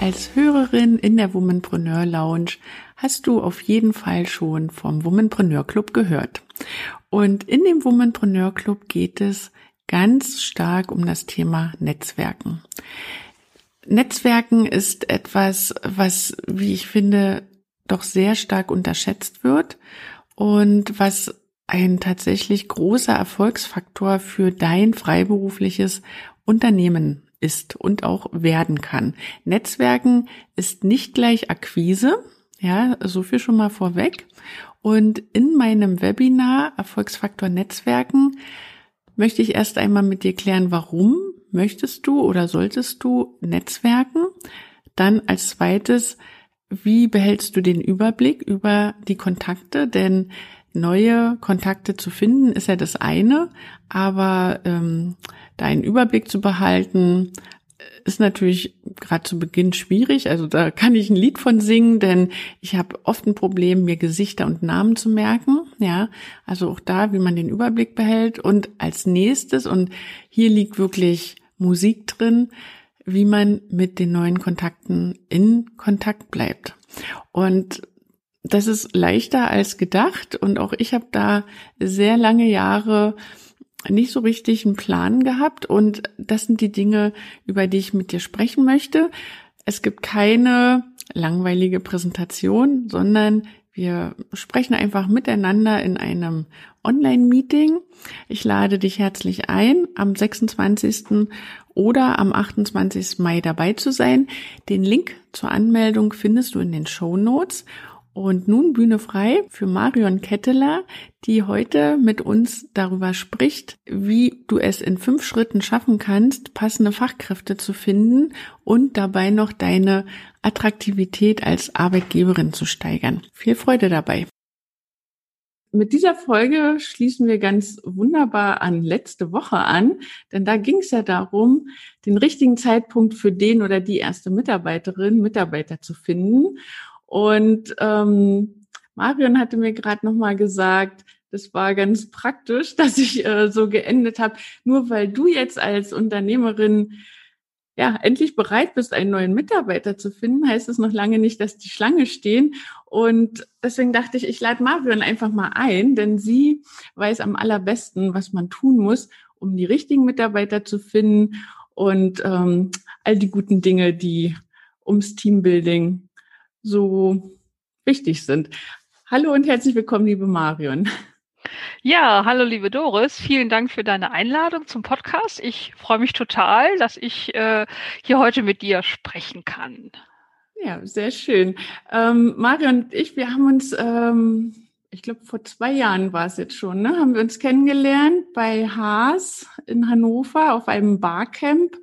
Als Hörerin in der Womanpreneur Lounge hast du auf jeden Fall schon vom Womanpreneur Club gehört. Und in dem Womanpreneur Club geht es ganz stark um das Thema Netzwerken. Netzwerken ist etwas, was, wie ich finde, doch sehr stark unterschätzt wird und was ein tatsächlich großer Erfolgsfaktor für dein freiberufliches Unternehmen ist und auch werden kann. Netzwerken ist nicht gleich Akquise, ja, so viel schon mal vorweg. Und in meinem Webinar Erfolgsfaktor Netzwerken möchte ich erst einmal mit dir klären, warum möchtest du oder solltest du Netzwerken? Dann als zweites, wie behältst du den Überblick über die Kontakte? Denn neue Kontakte zu finden ist ja das eine, aber ähm, da einen Überblick zu behalten, ist natürlich gerade zu Beginn schwierig. Also da kann ich ein Lied von singen, denn ich habe oft ein Problem, mir Gesichter und Namen zu merken. Ja, also auch da, wie man den Überblick behält. Und als nächstes, und hier liegt wirklich Musik drin, wie man mit den neuen Kontakten in Kontakt bleibt. Und das ist leichter als gedacht. Und auch ich habe da sehr lange Jahre nicht so richtig einen Plan gehabt. Und das sind die Dinge, über die ich mit dir sprechen möchte. Es gibt keine langweilige Präsentation, sondern wir sprechen einfach miteinander in einem Online-Meeting. Ich lade dich herzlich ein, am 26. oder am 28. Mai dabei zu sein. Den Link zur Anmeldung findest du in den Show Notes. Und nun Bühne frei für Marion Ketteler, die heute mit uns darüber spricht, wie du es in fünf Schritten schaffen kannst, passende Fachkräfte zu finden und dabei noch deine Attraktivität als Arbeitgeberin zu steigern. Viel Freude dabei. Mit dieser Folge schließen wir ganz wunderbar an letzte Woche an, denn da ging es ja darum, den richtigen Zeitpunkt für den oder die erste Mitarbeiterin, Mitarbeiter zu finden. Und ähm, Marion hatte mir gerade nochmal gesagt, das war ganz praktisch, dass ich äh, so geendet habe. Nur weil du jetzt als Unternehmerin ja endlich bereit bist, einen neuen Mitarbeiter zu finden, heißt es noch lange nicht, dass die Schlange stehen. Und deswegen dachte ich, ich lade Marion einfach mal ein, denn sie weiß am allerbesten, was man tun muss, um die richtigen Mitarbeiter zu finden und ähm, all die guten Dinge, die ums Teambuilding so wichtig sind. Hallo und herzlich willkommen, liebe Marion. Ja, hallo liebe Doris, vielen Dank für deine Einladung zum Podcast. Ich freue mich total, dass ich äh, hier heute mit dir sprechen kann. Ja, sehr schön. Ähm, Marion und ich, wir haben uns, ähm, ich glaube vor zwei Jahren war es jetzt schon, ne, haben wir uns kennengelernt bei Haas in Hannover auf einem Barcamp.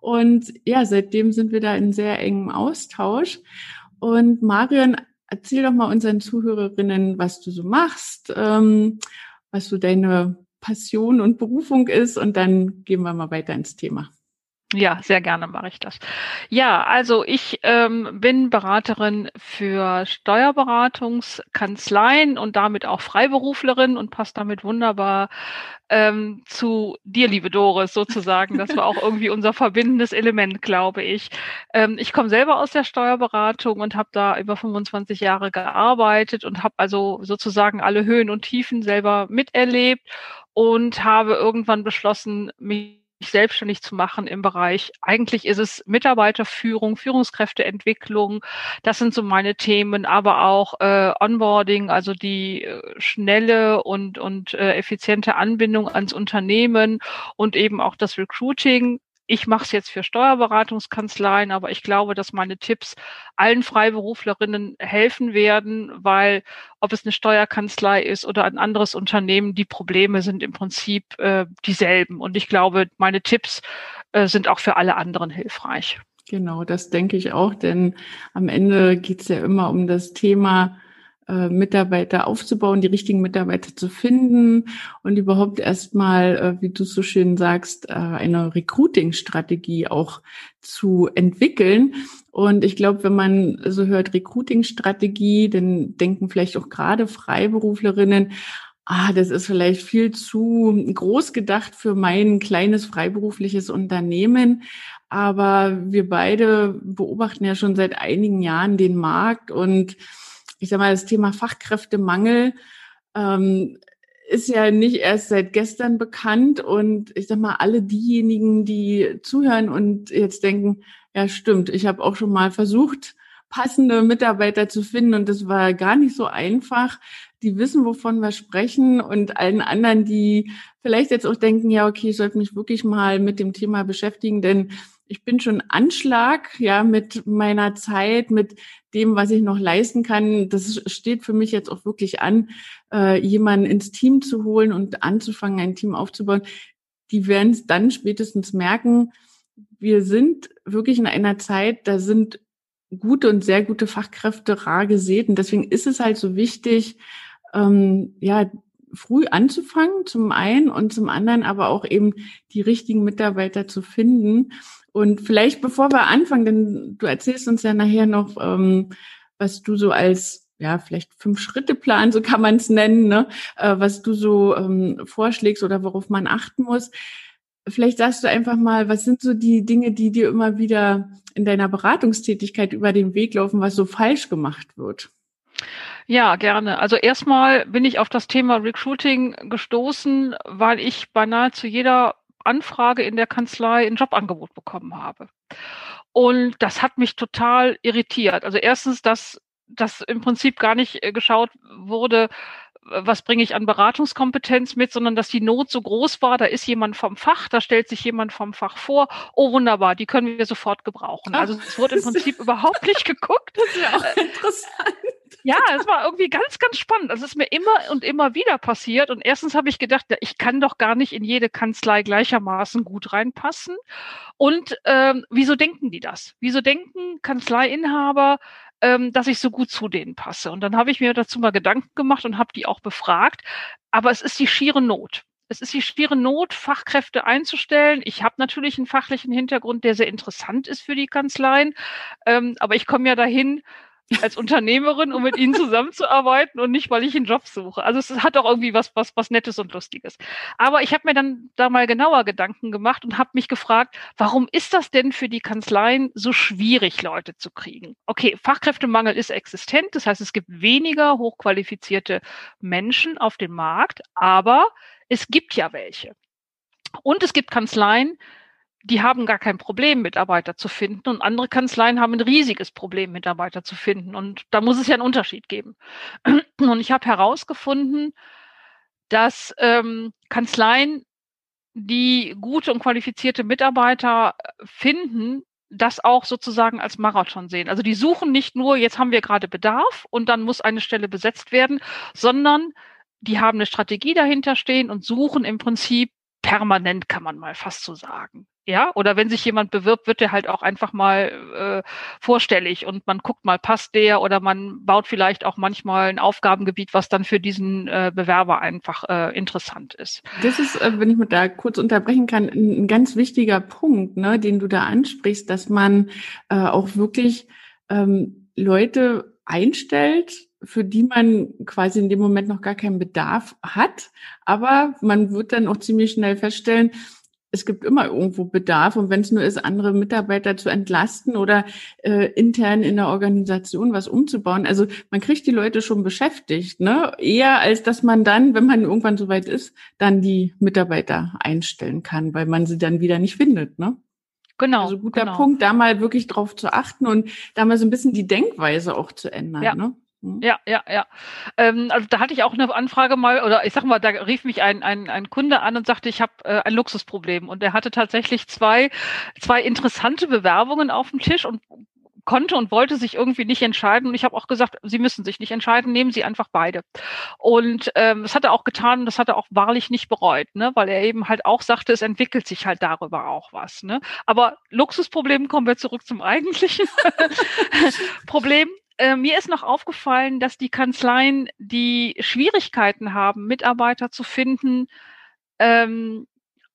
Und ja, seitdem sind wir da in sehr engem Austausch. Und Marion, erzähl doch mal unseren Zuhörerinnen, was du so machst, ähm, was so deine Passion und Berufung ist und dann gehen wir mal weiter ins Thema. Ja, sehr gerne mache ich das. Ja, also ich ähm, bin Beraterin für Steuerberatungskanzleien und damit auch Freiberuflerin und passe damit wunderbar ähm, zu dir, liebe Doris, sozusagen. Das war auch irgendwie unser verbindendes Element, glaube ich. Ähm, ich komme selber aus der Steuerberatung und habe da über 25 Jahre gearbeitet und habe also sozusagen alle Höhen und Tiefen selber miterlebt und habe irgendwann beschlossen, mich selbstständig zu machen im Bereich. Eigentlich ist es Mitarbeiterführung, Führungskräfteentwicklung. Das sind so meine Themen, aber auch äh, Onboarding, also die äh, schnelle und, und äh, effiziente Anbindung ans Unternehmen und eben auch das Recruiting ich mache es jetzt für Steuerberatungskanzleien, aber ich glaube, dass meine Tipps allen Freiberuflerinnen helfen werden, weil ob es eine Steuerkanzlei ist oder ein anderes Unternehmen, die Probleme sind im Prinzip äh, dieselben. Und ich glaube, meine Tipps äh, sind auch für alle anderen hilfreich. Genau, das denke ich auch, denn am Ende geht es ja immer um das Thema, äh, Mitarbeiter aufzubauen, die richtigen Mitarbeiter zu finden und überhaupt erstmal, äh, wie du so schön sagst, äh, eine Recruiting-Strategie auch zu entwickeln. Und ich glaube, wenn man so hört Recruiting-Strategie, dann denken vielleicht auch gerade Freiberuflerinnen, ah, das ist vielleicht viel zu groß gedacht für mein kleines freiberufliches Unternehmen. Aber wir beide beobachten ja schon seit einigen Jahren den Markt und ich sag mal, das Thema Fachkräftemangel ähm, ist ja nicht erst seit gestern bekannt und ich sag mal, alle diejenigen, die zuhören und jetzt denken, ja stimmt, ich habe auch schon mal versucht, passende Mitarbeiter zu finden und das war gar nicht so einfach. Die wissen, wovon wir sprechen und allen anderen, die vielleicht jetzt auch denken, ja, okay, ich sollte mich wirklich mal mit dem Thema beschäftigen, denn ich bin schon Anschlag, ja, mit meiner Zeit, mit dem, was ich noch leisten kann. Das steht für mich jetzt auch wirklich an, äh, jemanden ins Team zu holen und anzufangen, ein Team aufzubauen. Die werden es dann spätestens merken. Wir sind wirklich in einer Zeit, da sind gute und sehr gute Fachkräfte rar gesät. Und deswegen ist es halt so wichtig, ähm, ja, früh anzufangen, zum einen und zum anderen aber auch eben die richtigen Mitarbeiter zu finden. Und vielleicht bevor wir anfangen, denn du erzählst uns ja nachher noch, ähm, was du so als ja, vielleicht Fünf-Schritte-Plan, so kann man es nennen, ne? Äh, was du so ähm, vorschlägst oder worauf man achten muss. Vielleicht sagst du einfach mal, was sind so die Dinge, die dir immer wieder in deiner Beratungstätigkeit über den Weg laufen, was so falsch gemacht wird? Ja, gerne. Also erstmal bin ich auf das Thema Recruiting gestoßen, weil ich bei nahezu jeder Anfrage in der Kanzlei ein Jobangebot bekommen habe. Und das hat mich total irritiert. Also erstens, dass dass im Prinzip gar nicht äh, geschaut wurde, was bringe ich an Beratungskompetenz mit, sondern dass die Not so groß war, da ist jemand vom Fach, da stellt sich jemand vom Fach vor, oh wunderbar, die können wir sofort gebrauchen. Also es wurde im Prinzip überhaupt nicht geguckt. Das ist ja auch äh, interessant. Ja, es war irgendwie ganz, ganz spannend. Das ist mir immer und immer wieder passiert. Und erstens habe ich gedacht, ich kann doch gar nicht in jede Kanzlei gleichermaßen gut reinpassen. Und ähm, wieso denken die das? Wieso denken Kanzleiinhaber, ähm, dass ich so gut zu denen passe? Und dann habe ich mir dazu mal Gedanken gemacht und habe die auch befragt. Aber es ist die schiere Not es ist die schiere Not, Fachkräfte einzustellen. Ich habe natürlich einen fachlichen Hintergrund, der sehr interessant ist für die Kanzleien. Ähm, aber ich komme ja dahin, als Unternehmerin, um mit ihnen zusammenzuarbeiten und nicht, weil ich einen Job suche. Also es hat auch irgendwie was, was, was Nettes und Lustiges. Aber ich habe mir dann da mal genauer Gedanken gemacht und habe mich gefragt, warum ist das denn für die Kanzleien so schwierig, Leute zu kriegen? Okay, Fachkräftemangel ist existent, das heißt, es gibt weniger hochqualifizierte Menschen auf dem Markt, aber es gibt ja welche. Und es gibt Kanzleien, die haben gar kein Problem, Mitarbeiter zu finden. Und andere Kanzleien haben ein riesiges Problem, Mitarbeiter zu finden. Und da muss es ja einen Unterschied geben. Und ich habe herausgefunden, dass ähm, Kanzleien, die gute und qualifizierte Mitarbeiter finden, das auch sozusagen als Marathon sehen. Also die suchen nicht nur, jetzt haben wir gerade Bedarf und dann muss eine Stelle besetzt werden, sondern die haben eine Strategie dahinter stehen und suchen im Prinzip permanent, kann man mal fast so sagen. Ja, oder wenn sich jemand bewirbt, wird er halt auch einfach mal äh, vorstellig und man guckt mal, passt der oder man baut vielleicht auch manchmal ein Aufgabengebiet, was dann für diesen äh, Bewerber einfach äh, interessant ist. Das ist, äh, wenn ich mit da kurz unterbrechen kann, ein, ein ganz wichtiger Punkt, ne, den du da ansprichst, dass man äh, auch wirklich ähm, Leute einstellt, für die man quasi in dem Moment noch gar keinen Bedarf hat. Aber man wird dann auch ziemlich schnell feststellen, es gibt immer irgendwo Bedarf und wenn es nur ist, andere Mitarbeiter zu entlasten oder äh, intern in der Organisation was umzubauen. Also man kriegt die Leute schon beschäftigt, ne? Eher als dass man dann, wenn man irgendwann soweit ist, dann die Mitarbeiter einstellen kann, weil man sie dann wieder nicht findet, ne? Genau. Also guter genau. Punkt, da mal wirklich drauf zu achten und da mal so ein bisschen die Denkweise auch zu ändern, ja. ne? Mhm. Ja, ja, ja. Ähm, also da hatte ich auch eine Anfrage mal, oder ich sag mal, da rief mich ein, ein, ein Kunde an und sagte, ich habe äh, ein Luxusproblem. Und er hatte tatsächlich zwei, zwei interessante Bewerbungen auf dem Tisch und konnte und wollte sich irgendwie nicht entscheiden. Und ich habe auch gesagt, Sie müssen sich nicht entscheiden, nehmen Sie einfach beide. Und ähm, das hat er auch getan, das hat er auch wahrlich nicht bereut, ne? weil er eben halt auch sagte, es entwickelt sich halt darüber auch was. Ne? Aber Luxusproblem, kommen wir zurück zum eigentlichen Problem. Äh, mir ist noch aufgefallen, dass die Kanzleien, die Schwierigkeiten haben, Mitarbeiter zu finden, ähm,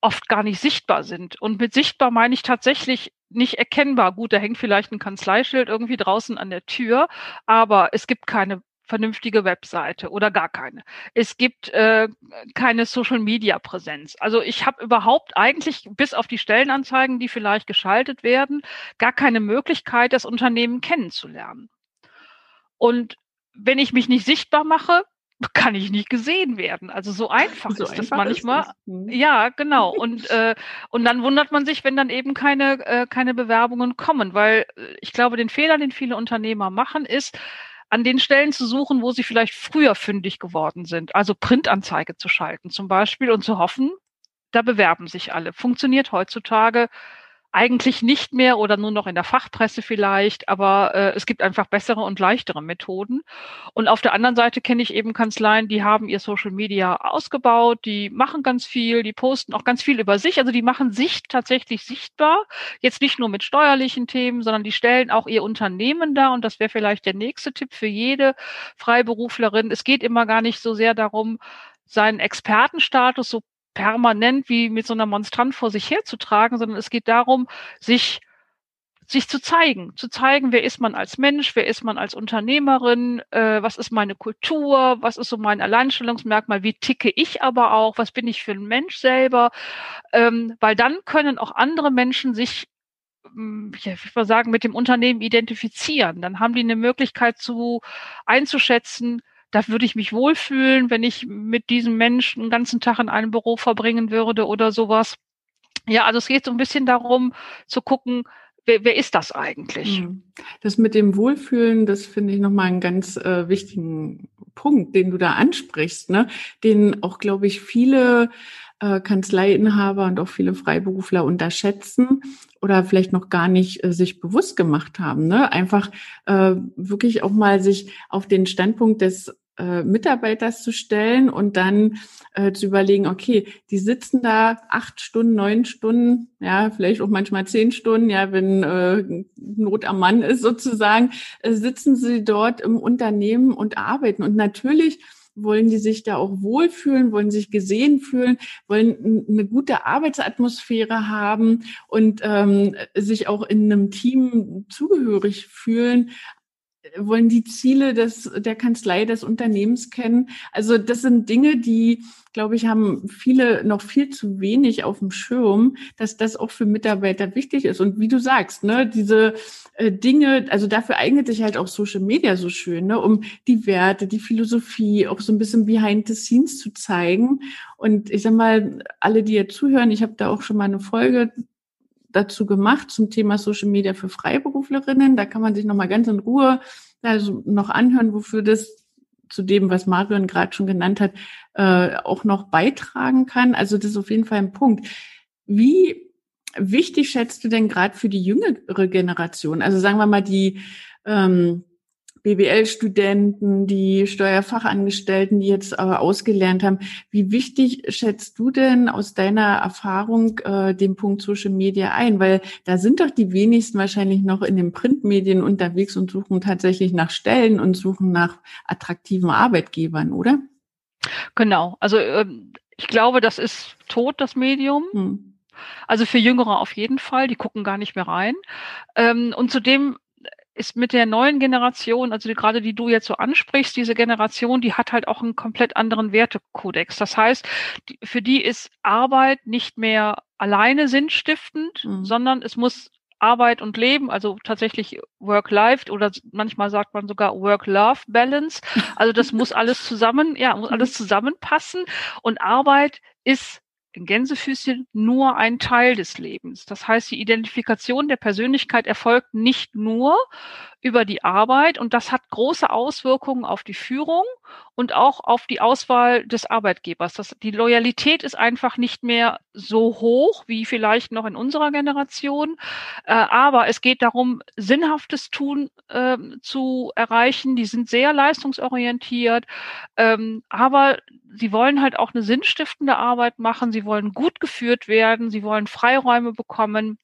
oft gar nicht sichtbar sind. Und mit sichtbar meine ich tatsächlich nicht erkennbar. Gut, da hängt vielleicht ein Kanzleischild irgendwie draußen an der Tür, aber es gibt keine vernünftige Webseite oder gar keine. Es gibt äh, keine Social-Media-Präsenz. Also ich habe überhaupt eigentlich bis auf die Stellenanzeigen, die vielleicht geschaltet werden, gar keine Möglichkeit, das Unternehmen kennenzulernen. Und wenn ich mich nicht sichtbar mache, kann ich nicht gesehen werden. Also so einfach so ist einfach das manchmal. Das. Hm. Ja, genau. Und äh, und dann wundert man sich, wenn dann eben keine äh, keine Bewerbungen kommen, weil äh, ich glaube, den Fehler, den viele Unternehmer machen, ist an den Stellen zu suchen, wo sie vielleicht früher fündig geworden sind. Also Printanzeige zu schalten zum Beispiel und zu hoffen, da bewerben sich alle. Funktioniert heutzutage eigentlich nicht mehr oder nur noch in der Fachpresse vielleicht, aber äh, es gibt einfach bessere und leichtere Methoden. Und auf der anderen Seite kenne ich eben Kanzleien, die haben ihr Social Media ausgebaut, die machen ganz viel, die posten auch ganz viel über sich, also die machen sich tatsächlich sichtbar, jetzt nicht nur mit steuerlichen Themen, sondern die stellen auch ihr Unternehmen da und das wäre vielleicht der nächste Tipp für jede Freiberuflerin. Es geht immer gar nicht so sehr darum, seinen Expertenstatus so permanent wie mit so einer Monstrant vor sich herzutragen, sondern es geht darum, sich sich zu zeigen, zu zeigen, wer ist man als Mensch, wer ist man als Unternehmerin, äh, was ist meine Kultur, was ist so mein Alleinstellungsmerkmal, wie ticke ich aber auch, was bin ich für ein Mensch selber, ähm, weil dann können auch andere Menschen sich hm, ich würde sagen, mit dem Unternehmen identifizieren. Dann haben die eine Möglichkeit zu einzuschätzen, da würde ich mich wohlfühlen, wenn ich mit diesem Menschen einen ganzen Tag in einem Büro verbringen würde oder sowas. Ja, also es geht so ein bisschen darum zu gucken, wer, wer ist das eigentlich? Hm. Das mit dem Wohlfühlen, das finde ich nochmal einen ganz äh, wichtigen Punkt, den du da ansprichst, ne? den auch, glaube ich, viele äh, Kanzleiinhaber und auch viele Freiberufler unterschätzen oder vielleicht noch gar nicht äh, sich bewusst gemacht haben. Ne? Einfach äh, wirklich auch mal sich auf den Standpunkt des äh, Mitarbeiters zu stellen und dann äh, zu überlegen, okay, die sitzen da acht Stunden, neun Stunden, ja, vielleicht auch manchmal zehn Stunden, ja, wenn äh, Not am Mann ist sozusagen, äh, sitzen sie dort im Unternehmen und arbeiten. Und natürlich wollen die sich da auch wohlfühlen, wollen sich gesehen fühlen, wollen eine gute Arbeitsatmosphäre haben und ähm, sich auch in einem Team zugehörig fühlen wollen die Ziele des, der Kanzlei, des Unternehmens kennen. Also das sind Dinge, die, glaube ich, haben viele noch viel zu wenig auf dem Schirm, dass das auch für Mitarbeiter wichtig ist. Und wie du sagst, ne, diese äh, Dinge, also dafür eignet sich halt auch Social Media so schön, ne, um die Werte, die Philosophie auch so ein bisschen behind the scenes zu zeigen. Und ich sag mal, alle, die jetzt zuhören, ich habe da auch schon mal eine Folge dazu gemacht zum Thema Social Media für Freiberuflerinnen. Da kann man sich nochmal ganz in Ruhe also noch anhören, wofür das zu dem, was Marion gerade schon genannt hat, äh, auch noch beitragen kann. Also das ist auf jeden Fall ein Punkt. Wie wichtig schätzt du denn gerade für die jüngere Generation? Also sagen wir mal die ähm, BWL-Studenten, die Steuerfachangestellten, die jetzt aber ausgelernt haben. Wie wichtig schätzt du denn aus deiner Erfahrung äh, den Punkt Social Media ein? Weil da sind doch die wenigsten wahrscheinlich noch in den Printmedien unterwegs und suchen tatsächlich nach Stellen und suchen nach attraktiven Arbeitgebern, oder? Genau. Also ähm, ich glaube, das ist tot, das Medium. Hm. Also für Jüngere auf jeden Fall, die gucken gar nicht mehr rein. Ähm, und zudem ist mit der neuen Generation, also die, gerade die du jetzt so ansprichst, diese Generation, die hat halt auch einen komplett anderen Wertekodex. Das heißt, die, für die ist Arbeit nicht mehr alleine sinnstiftend, mhm. sondern es muss Arbeit und Leben, also tatsächlich Work-Life oder manchmal sagt man sogar Work-Love-Balance. Also das muss alles zusammen, ja, muss alles zusammenpassen. Und Arbeit ist in Gänsefüßchen nur ein Teil des Lebens. Das heißt, die Identifikation der Persönlichkeit erfolgt nicht nur über die Arbeit und das hat große Auswirkungen auf die Führung und auch auf die Auswahl des Arbeitgebers. Das, die Loyalität ist einfach nicht mehr so hoch wie vielleicht noch in unserer Generation. Äh, aber es geht darum, sinnhaftes Tun äh, zu erreichen. Die sind sehr leistungsorientiert, ähm, aber sie wollen halt auch eine sinnstiftende Arbeit machen. Sie wollen gut geführt werden. Sie wollen Freiräume bekommen.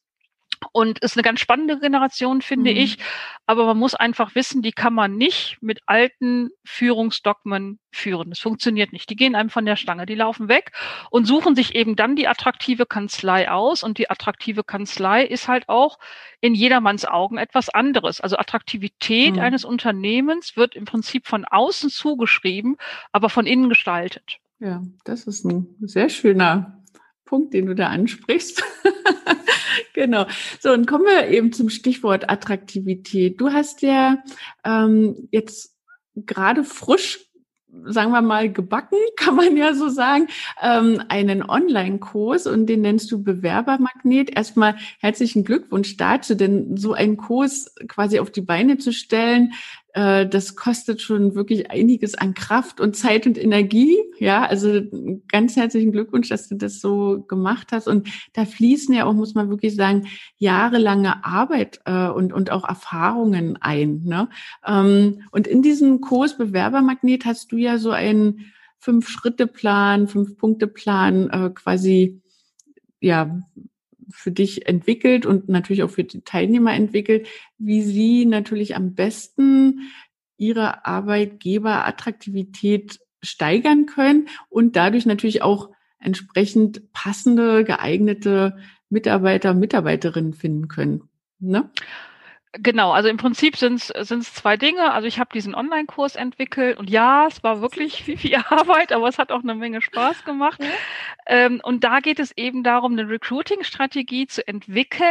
Und ist eine ganz spannende Generation, finde mhm. ich. Aber man muss einfach wissen, die kann man nicht mit alten Führungsdogmen führen. Das funktioniert nicht. Die gehen einem von der Stange. Die laufen weg und suchen sich eben dann die attraktive Kanzlei aus. Und die attraktive Kanzlei ist halt auch in jedermanns Augen etwas anderes. Also Attraktivität mhm. eines Unternehmens wird im Prinzip von außen zugeschrieben, aber von innen gestaltet. Ja, das ist ein sehr schöner Punkt, den du da ansprichst. genau. So, und kommen wir eben zum Stichwort Attraktivität. Du hast ja ähm, jetzt gerade frisch sagen wir mal, gebacken, kann man ja so sagen, ähm, einen Online-Kurs und den nennst du Bewerbermagnet. Erstmal herzlichen Glückwunsch dazu, denn so einen Kurs quasi auf die Beine zu stellen, das kostet schon wirklich einiges an Kraft und Zeit und Energie. Ja, also ganz herzlichen Glückwunsch, dass du das so gemacht hast. Und da fließen ja auch, muss man wirklich sagen, jahrelange Arbeit äh, und, und auch Erfahrungen ein. Ne? Ähm, und in diesem Kurs Bewerbermagnet hast du ja so einen Fünf-Schritte-Plan, Fünf-Punkte-Plan äh, quasi ja für dich entwickelt und natürlich auch für die Teilnehmer entwickelt, wie sie natürlich am besten ihre Arbeitgeberattraktivität steigern können und dadurch natürlich auch entsprechend passende, geeignete Mitarbeiter, Mitarbeiterinnen finden können. Ne? Genau, also im Prinzip sind es zwei Dinge. Also ich habe diesen Online-Kurs entwickelt und ja, es war wirklich viel, viel Arbeit, aber es hat auch eine Menge Spaß gemacht. Ähm, und da geht es eben darum, eine Recruiting-Strategie zu entwickeln,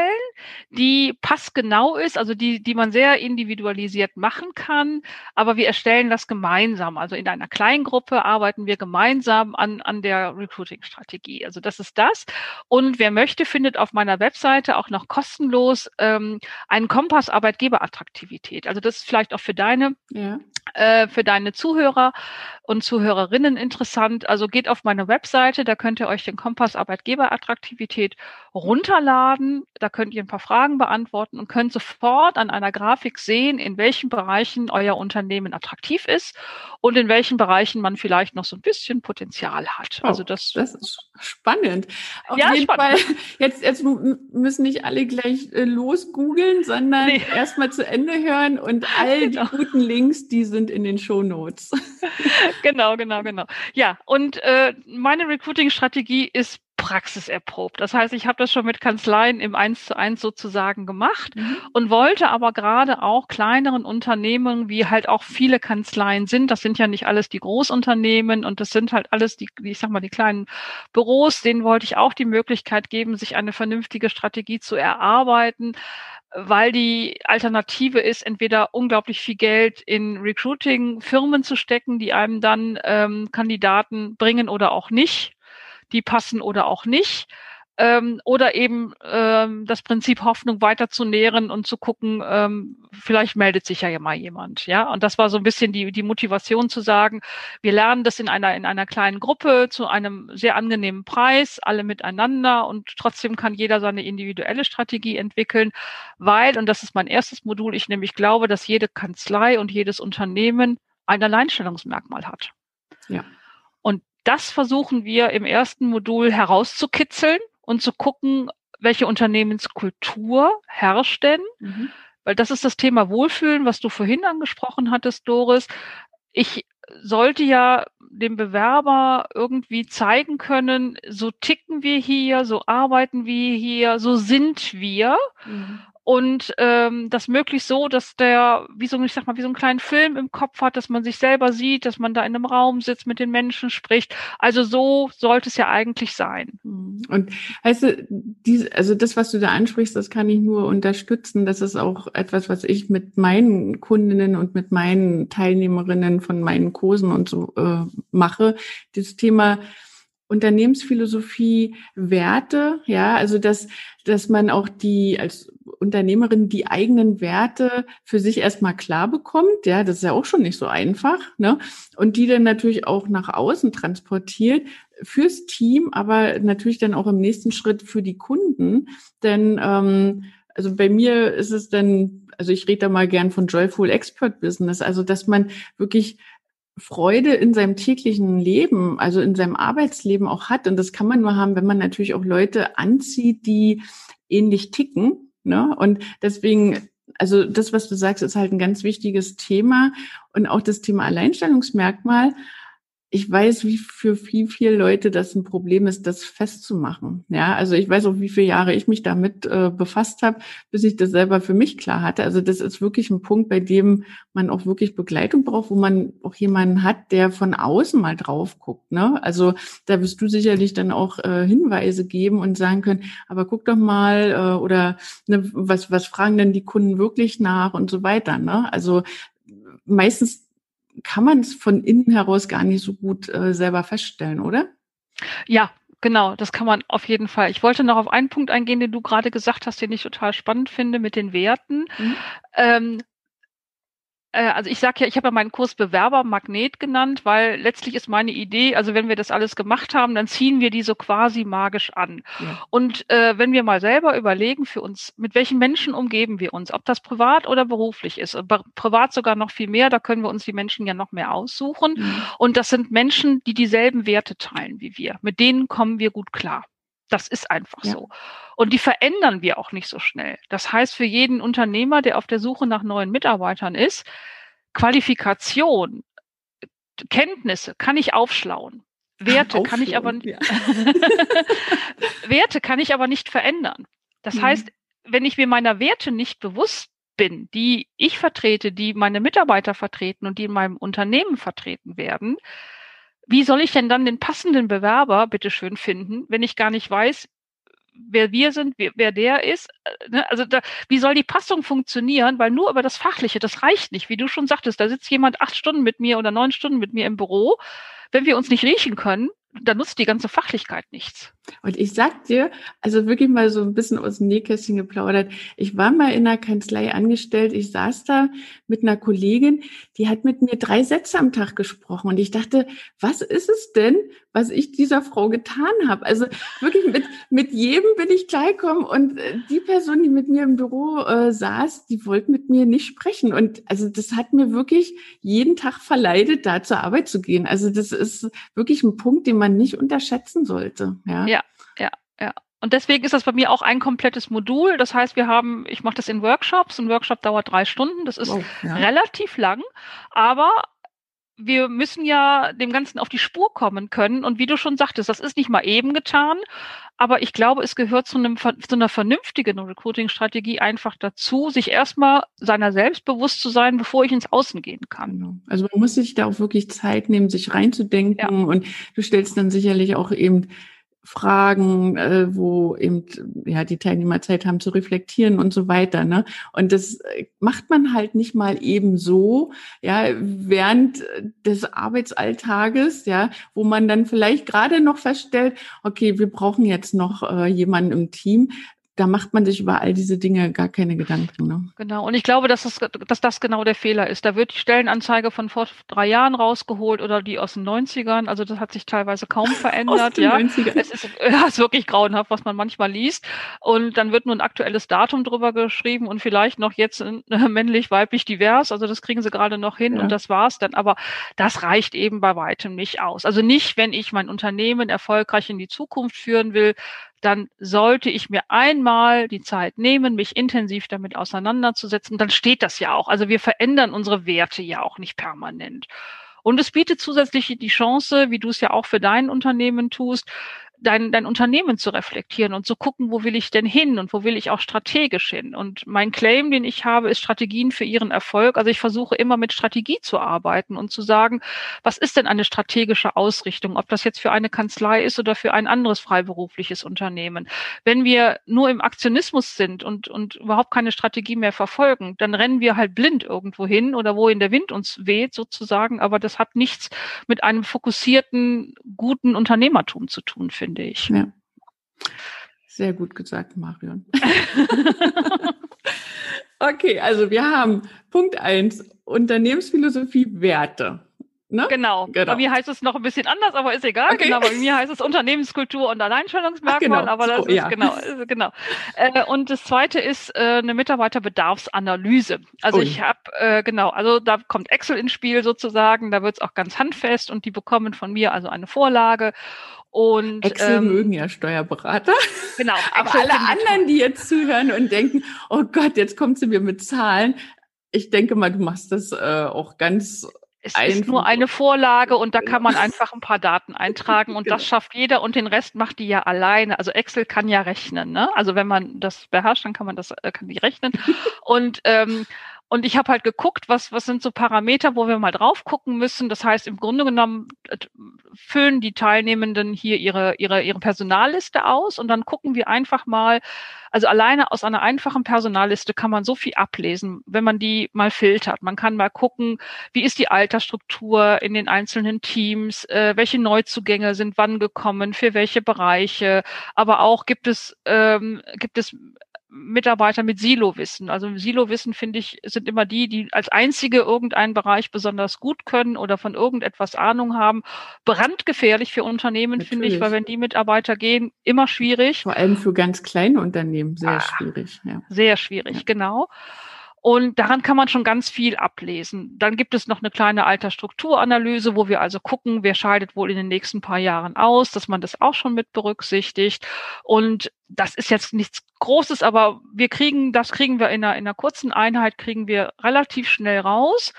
die passgenau ist, also die, die man sehr individualisiert machen kann. Aber wir erstellen das gemeinsam. Also in einer kleinen Gruppe arbeiten wir gemeinsam an, an der Recruiting-Strategie. Also das ist das. Und wer möchte, findet auf meiner Webseite auch noch kostenlos ähm, einen Kompass Arbeitgeberattraktivität. Also das ist vielleicht auch für deine, ja. äh, für deine Zuhörer und Zuhörerinnen interessant. Also geht auf meine Webseite, da könnt ihr euch den Kompass Arbeitgeberattraktivität runterladen. Da könnt ihr ein paar Fragen beantworten und könnt sofort an einer Grafik sehen, in welchen Bereichen euer Unternehmen attraktiv ist und in welchen Bereichen man vielleicht noch so ein bisschen Potenzial hat. Oh, also das, das ist spannend. Auf ja, jeden spannend. Fall, jetzt, jetzt müssen nicht alle gleich äh, losgoogeln, sondern nee. erstmal zu Ende hören und all genau. die guten Links, die sind in den Show Notes. genau, genau, genau. Ja, und äh, meine Recruiting-Strategie ist praxiserprobt. Das heißt, ich habe das schon mit Kanzleien im Eins zu eins sozusagen gemacht mhm. und wollte aber gerade auch kleineren Unternehmen, wie halt auch viele Kanzleien sind, das sind ja nicht alles die Großunternehmen und das sind halt alles die, ich sag mal, die kleinen Büros, denen wollte ich auch die Möglichkeit geben, sich eine vernünftige Strategie zu erarbeiten weil die Alternative ist, entweder unglaublich viel Geld in Recruiting-Firmen zu stecken, die einem dann ähm, Kandidaten bringen oder auch nicht, die passen oder auch nicht ähm, oder eben ähm, das Prinzip Hoffnung weiter zu nähren und zu gucken, ähm, vielleicht meldet sich ja mal jemand, ja. Und das war so ein bisschen die die Motivation zu sagen, wir lernen das in einer in einer kleinen Gruppe zu einem sehr angenehmen Preis, alle miteinander und trotzdem kann jeder seine individuelle Strategie entwickeln, weil und das ist mein erstes Modul, ich nämlich glaube, dass jede Kanzlei und jedes Unternehmen ein Alleinstellungsmerkmal hat. Ja. Das versuchen wir im ersten Modul herauszukitzeln und zu gucken, welche Unternehmenskultur herrscht denn? Mhm. Weil das ist das Thema Wohlfühlen, was du vorhin angesprochen hattest, Doris. Ich sollte ja dem Bewerber irgendwie zeigen können, so ticken wir hier, so arbeiten wir hier, so sind wir. Mhm und ähm, das möglichst so, dass der, wie so, ich sag mal, wie so einen kleinen Film im Kopf hat, dass man sich selber sieht, dass man da in einem Raum sitzt, mit den Menschen spricht. Also so sollte es ja eigentlich sein. Mhm. Und du, diese, also das, was du da ansprichst, das kann ich nur unterstützen. Das ist auch etwas, was ich mit meinen Kundinnen und mit meinen Teilnehmerinnen von meinen Kursen und so äh, mache. Das Thema Unternehmensphilosophie, Werte, ja, also dass, dass man auch die als Unternehmerin die eigenen Werte für sich erstmal klar bekommt, ja, das ist ja auch schon nicht so einfach, ne? Und die dann natürlich auch nach außen transportiert fürs Team, aber natürlich dann auch im nächsten Schritt für die Kunden. Denn ähm, also bei mir ist es dann, also ich rede da mal gern von Joyful Expert Business, also dass man wirklich Freude in seinem täglichen Leben, also in seinem Arbeitsleben auch hat. Und das kann man nur haben, wenn man natürlich auch Leute anzieht, die ähnlich ticken. Ne? Und deswegen, also das, was du sagst, ist halt ein ganz wichtiges Thema. Und auch das Thema Alleinstellungsmerkmal ich weiß, wie für viel, viel Leute das ein Problem ist, das festzumachen. Ja, also ich weiß auch, wie viele Jahre ich mich damit äh, befasst habe, bis ich das selber für mich klar hatte. Also das ist wirklich ein Punkt, bei dem man auch wirklich Begleitung braucht, wo man auch jemanden hat, der von außen mal drauf guckt. Ne? Also da wirst du sicherlich dann auch äh, Hinweise geben und sagen können, aber guck doch mal äh, oder ne, was, was fragen denn die Kunden wirklich nach und so weiter. Ne? Also meistens kann man es von innen heraus gar nicht so gut äh, selber feststellen, oder? Ja, Genau, das kann man auf jeden Fall. Ich wollte noch auf einen Punkt eingehen, den du gerade gesagt hast, den ich total spannend finde mit den Werten. Mhm. Ähm, äh, also ich sage ja, ich habe ja meinen Kurs Bewerbermagnet genannt, weil letztlich ist meine Idee, also wenn wir das alles gemacht haben, dann ziehen wir die so quasi magisch an. Ja. Und äh, wenn wir mal selber überlegen für uns, mit welchen Menschen umgeben wir uns, ob das privat oder beruflich ist, privat sogar noch viel mehr, da können wir uns die Menschen ja noch mehr aussuchen. Mhm. Und das sind Menschen, die dieselben Werte teilen wie wir. Mit denen kommen wir gut klar. Das ist einfach ja. so. Und die verändern wir auch nicht so schnell. Das heißt, für jeden Unternehmer, der auf der Suche nach neuen Mitarbeitern ist, Qualifikation, Kenntnisse kann ich aufschlauen. Werte kann ich aber ja. Werte kann ich aber nicht verändern. Das mhm. heißt, wenn ich mir meiner Werte nicht bewusst bin, die ich vertrete, die meine Mitarbeiter vertreten und die in meinem Unternehmen vertreten werden, wie soll ich denn dann den passenden Bewerber bitteschön finden, wenn ich gar nicht weiß, wer wir sind, wer, wer der ist. Äh, ne? Also da, wie soll die Passung funktionieren? Weil nur über das Fachliche, das reicht nicht. Wie du schon sagtest, da sitzt jemand acht Stunden mit mir oder neun Stunden mit mir im Büro. Wenn wir uns nicht riechen können, dann nutzt die ganze Fachlichkeit nichts. Und ich sag dir, also wirklich mal so ein bisschen aus dem Nähkästchen geplaudert. Ich war mal in einer Kanzlei angestellt. Ich saß da mit einer Kollegin, die hat mit mir drei Sätze am Tag gesprochen. Und ich dachte, was ist es denn, was ich dieser Frau getan habe? Also wirklich mit, mit jedem bin ich klargekommen. Und äh, die Person, die mit mir im Büro äh, saß, die wollte mit mir nicht sprechen. Und also das hat mir wirklich jeden Tag verleidet, da zur Arbeit zu gehen. Also das ist wirklich ein Punkt, den man nicht unterschätzen sollte. Ja. ja. Und deswegen ist das bei mir auch ein komplettes Modul. Das heißt, wir haben, ich mache das in Workshops. Ein Workshop dauert drei Stunden. Das ist oh, ja. relativ lang, aber wir müssen ja dem Ganzen auf die Spur kommen können. Und wie du schon sagtest, das ist nicht mal eben getan. Aber ich glaube, es gehört zu, einem, zu einer vernünftigen Recruiting-Strategie einfach dazu, sich erstmal seiner selbst bewusst zu sein, bevor ich ins Außen gehen kann. Genau. Also man muss sich da auch wirklich Zeit nehmen, sich reinzudenken. Ja. Und du stellst dann sicherlich auch eben Fragen, äh, wo eben ja die Teilnehmer Zeit haben zu reflektieren und so weiter. Ne? Und das äh, macht man halt nicht mal eben so, ja, während des Arbeitsalltages, ja, wo man dann vielleicht gerade noch feststellt, okay, wir brauchen jetzt noch äh, jemanden im Team da macht man sich über all diese Dinge gar keine Gedanken. Ne? Genau, und ich glaube, dass das, dass das genau der Fehler ist. Da wird die Stellenanzeige von vor drei Jahren rausgeholt oder die aus den 90ern. Also das hat sich teilweise kaum verändert. aus den ja. 90ern. Es ist, ja, ist wirklich grauenhaft, was man manchmal liest. Und dann wird nur ein aktuelles Datum drüber geschrieben und vielleicht noch jetzt äh, männlich, weiblich, divers. Also das kriegen sie gerade noch hin ja. und das war's dann. Aber das reicht eben bei weitem nicht aus. Also nicht, wenn ich mein Unternehmen erfolgreich in die Zukunft führen will, dann sollte ich mir einmal die Zeit nehmen, mich intensiv damit auseinanderzusetzen. Dann steht das ja auch. Also wir verändern unsere Werte ja auch nicht permanent. Und es bietet zusätzlich die Chance, wie du es ja auch für dein Unternehmen tust, dein, dein Unternehmen zu reflektieren und zu gucken, wo will ich denn hin und wo will ich auch strategisch hin. Und mein Claim, den ich habe, ist Strategien für ihren Erfolg. Also ich versuche immer mit Strategie zu arbeiten und zu sagen, was ist denn eine strategische Ausrichtung, ob das jetzt für eine Kanzlei ist oder für ein anderes freiberufliches Unternehmen. Wenn wir nur im Aktionismus sind und, und überhaupt keine Strategie mehr verfolgen, dann rennen wir halt blind irgendwo hin oder wohin der Wind uns weht sozusagen. Aber das hat nichts mit einem fokussierten, guten Unternehmertum zu tun, finde finde ich. Ja. Sehr gut gesagt, Marion. okay, also wir haben Punkt eins Unternehmensphilosophie, Werte. Ne? Genau. genau. Bei mir heißt es noch ein bisschen anders, aber ist egal. Okay. Genau, bei mir heißt es Unternehmenskultur und Alleinstellungsmerkmal, genau. aber das so, ist ja. genau, genau. Äh, und das zweite ist äh, eine Mitarbeiterbedarfsanalyse. Also Ui. ich habe äh, genau, also da kommt Excel ins Spiel sozusagen, da wird es auch ganz handfest und die bekommen von mir also eine Vorlage und, Excel ähm, mögen ja Steuerberater. Genau. Aber alle anderen, die jetzt zuhören und denken, oh Gott, jetzt kommt sie mir mit Zahlen. Ich denke mal, du machst das äh, auch ganz es ist nur eine Vorlage und da kann man einfach ein paar Daten eintragen und genau. das schafft jeder und den Rest macht die ja alleine. Also Excel kann ja rechnen, ne? Also wenn man das beherrscht, dann kann man das, äh, kann die rechnen. und ähm, und ich habe halt geguckt, was, was sind so Parameter, wo wir mal drauf gucken müssen. Das heißt, im Grunde genommen äh, füllen die Teilnehmenden hier ihre, ihre, ihre Personalliste aus und dann gucken wir einfach mal, also alleine aus einer einfachen Personalliste kann man so viel ablesen, wenn man die mal filtert. Man kann mal gucken, wie ist die Altersstruktur in den einzelnen Teams, äh, welche Neuzugänge sind wann gekommen, für welche Bereiche, aber auch gibt es, ähm, gibt es Mitarbeiter mit Silo-Wissen. Also Silo-Wissen, finde ich, sind immer die, die als einzige irgendeinen Bereich besonders gut können oder von irgendetwas Ahnung haben. Brandgefährlich für Unternehmen, finde ich, weil wenn die Mitarbeiter gehen, immer schwierig. Vor allem für ganz kleine Unternehmen sehr ah, schwierig. Ja. Sehr schwierig, ja. genau. Und daran kann man schon ganz viel ablesen. Dann gibt es noch eine kleine Altersstrukturanalyse, wo wir also gucken, wer scheidet wohl in den nächsten paar Jahren aus, dass man das auch schon mit berücksichtigt. Und das ist jetzt nichts Großes, aber wir kriegen, das kriegen wir in einer, in einer kurzen Einheit, kriegen wir relativ schnell raus.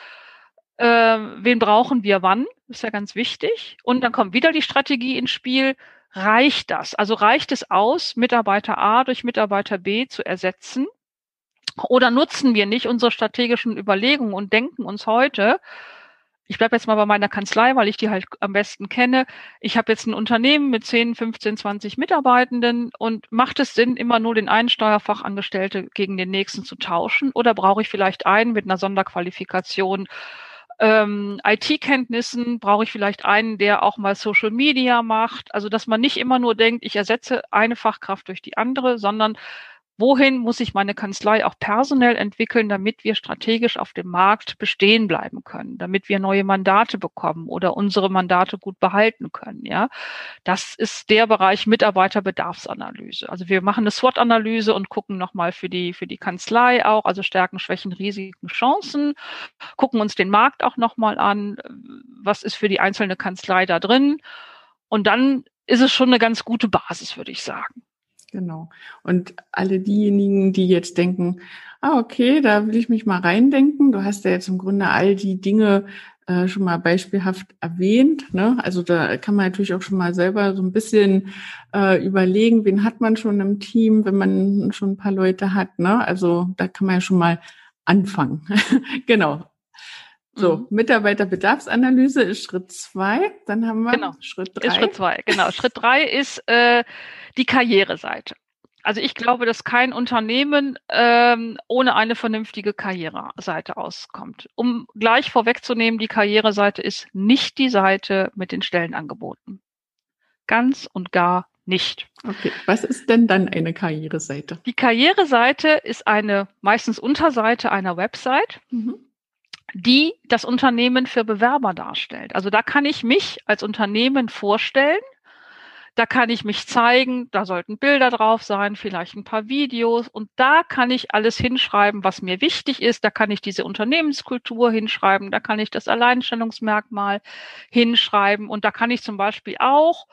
Äh, wen brauchen wir wann? Ist ja ganz wichtig. Und dann kommt wieder die Strategie ins Spiel. Reicht das? Also reicht es aus, Mitarbeiter A durch Mitarbeiter B zu ersetzen? Oder nutzen wir nicht unsere strategischen Überlegungen und denken uns heute, ich bleibe jetzt mal bei meiner Kanzlei, weil ich die halt am besten kenne. Ich habe jetzt ein Unternehmen mit 10, 15, 20 Mitarbeitenden und macht es Sinn, immer nur den einen Steuerfachangestellte gegen den nächsten zu tauschen? Oder brauche ich vielleicht einen mit einer Sonderqualifikation? Ähm, IT-Kenntnissen brauche ich vielleicht einen, der auch mal Social Media macht. Also dass man nicht immer nur denkt, ich ersetze eine Fachkraft durch die andere, sondern wohin muss ich meine Kanzlei auch personell entwickeln, damit wir strategisch auf dem Markt bestehen bleiben können, damit wir neue Mandate bekommen oder unsere Mandate gut behalten können, ja. Das ist der Bereich Mitarbeiterbedarfsanalyse. Also wir machen eine SWOT-Analyse und gucken nochmal für die, für die Kanzlei auch, also Stärken, Schwächen, Risiken, Chancen, gucken uns den Markt auch nochmal an, was ist für die einzelne Kanzlei da drin und dann ist es schon eine ganz gute Basis, würde ich sagen. Genau. Und alle diejenigen, die jetzt denken, ah, okay, da will ich mich mal reindenken. Du hast ja jetzt im Grunde all die Dinge äh, schon mal beispielhaft erwähnt. Ne? Also da kann man natürlich auch schon mal selber so ein bisschen äh, überlegen, wen hat man schon im Team, wenn man schon ein paar Leute hat. Ne? Also da kann man ja schon mal anfangen. genau. So, mhm. Mitarbeiterbedarfsanalyse ist Schritt zwei. Dann haben wir genau. Schritt drei. Ist Schritt zwei, genau. Schritt drei ist äh, die Karriereseite. Also ich glaube, dass kein Unternehmen ähm, ohne eine vernünftige Karriereseite auskommt. Um gleich vorwegzunehmen, die Karriereseite ist nicht die Seite mit den Stellenangeboten. Ganz und gar nicht. Okay, was ist denn dann eine Karriereseite? Die Karriereseite ist eine meistens Unterseite einer Website. Mhm die das Unternehmen für Bewerber darstellt. Also da kann ich mich als Unternehmen vorstellen, da kann ich mich zeigen, da sollten Bilder drauf sein, vielleicht ein paar Videos und da kann ich alles hinschreiben, was mir wichtig ist. Da kann ich diese Unternehmenskultur hinschreiben, da kann ich das Alleinstellungsmerkmal hinschreiben und da kann ich zum Beispiel auch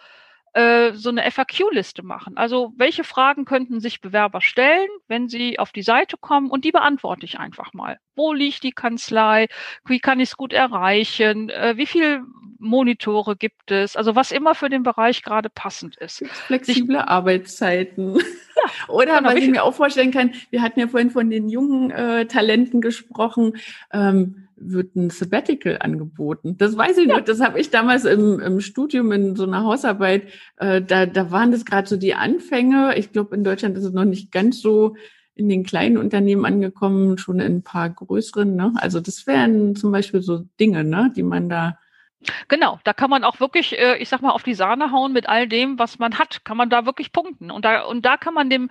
so eine FAQ-Liste machen. Also welche Fragen könnten sich Bewerber stellen, wenn sie auf die Seite kommen und die beantworte ich einfach mal. Wo liegt die Kanzlei? Wie kann ich es gut erreichen? Äh, wie viel Monitore gibt es? Also was immer für den Bereich gerade passend ist. Flexible sich, Arbeitszeiten. Ja, Oder genau, was ich mir auch vorstellen kann, wir hatten ja vorhin von den jungen äh, Talenten gesprochen. Ähm, wird ein Sabbatical angeboten. Das weiß ich ja. noch, das habe ich damals im, im Studium in so einer Hausarbeit, äh, da, da waren das gerade so die Anfänge. Ich glaube, in Deutschland ist es noch nicht ganz so in den kleinen Unternehmen angekommen, schon in ein paar größeren. Ne? Also das wären zum Beispiel so Dinge, ne, die man da Genau, da kann man auch wirklich, äh, ich sag mal, auf die Sahne hauen mit all dem, was man hat, kann man da wirklich punkten. Und da, und da kann man dem,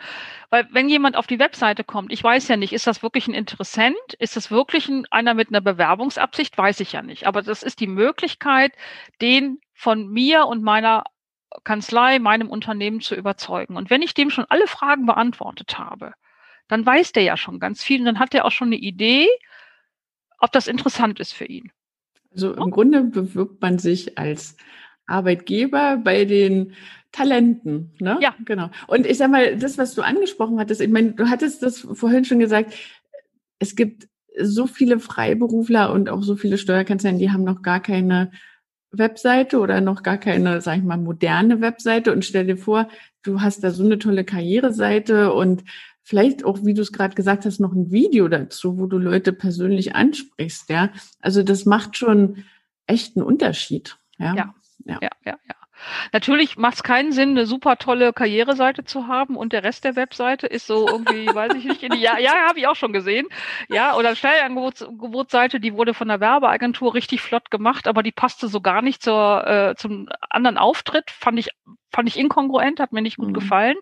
weil wenn jemand auf die Webseite kommt, ich weiß ja nicht, ist das wirklich ein Interessent? Ist das wirklich ein, einer mit einer Bewerbungsabsicht? Weiß ich ja nicht. Aber das ist die Möglichkeit, den von mir und meiner Kanzlei, meinem Unternehmen zu überzeugen. Und wenn ich dem schon alle Fragen beantwortet habe, dann weiß der ja schon ganz viel und dann hat er auch schon eine Idee, ob das interessant ist für ihn. Also im Grunde bewirbt man sich als Arbeitgeber bei den Talenten, ne? Ja. Genau. Und ich sag mal, das, was du angesprochen hattest, ich meine, du hattest das vorhin schon gesagt, es gibt so viele Freiberufler und auch so viele Steuerkanzleien, die haben noch gar keine Webseite oder noch gar keine, sag ich mal, moderne Webseite und stell dir vor, du hast da so eine tolle Karriereseite und vielleicht auch, wie du es gerade gesagt hast, noch ein Video dazu, wo du Leute persönlich ansprichst, ja. Also das macht schon echt einen Unterschied. Ja, ja, ja, ja. ja, ja. Natürlich macht es keinen Sinn, eine super tolle Karriereseite zu haben und der Rest der Webseite ist so irgendwie, weiß ich nicht, in die, ja, ja, habe ich auch schon gesehen. Ja, oder Stellenangebotsseite, die wurde von der Werbeagentur richtig flott gemacht, aber die passte so gar nicht zur, äh, zum anderen Auftritt, fand ich fand ich inkongruent, hat mir nicht gut mhm. gefallen.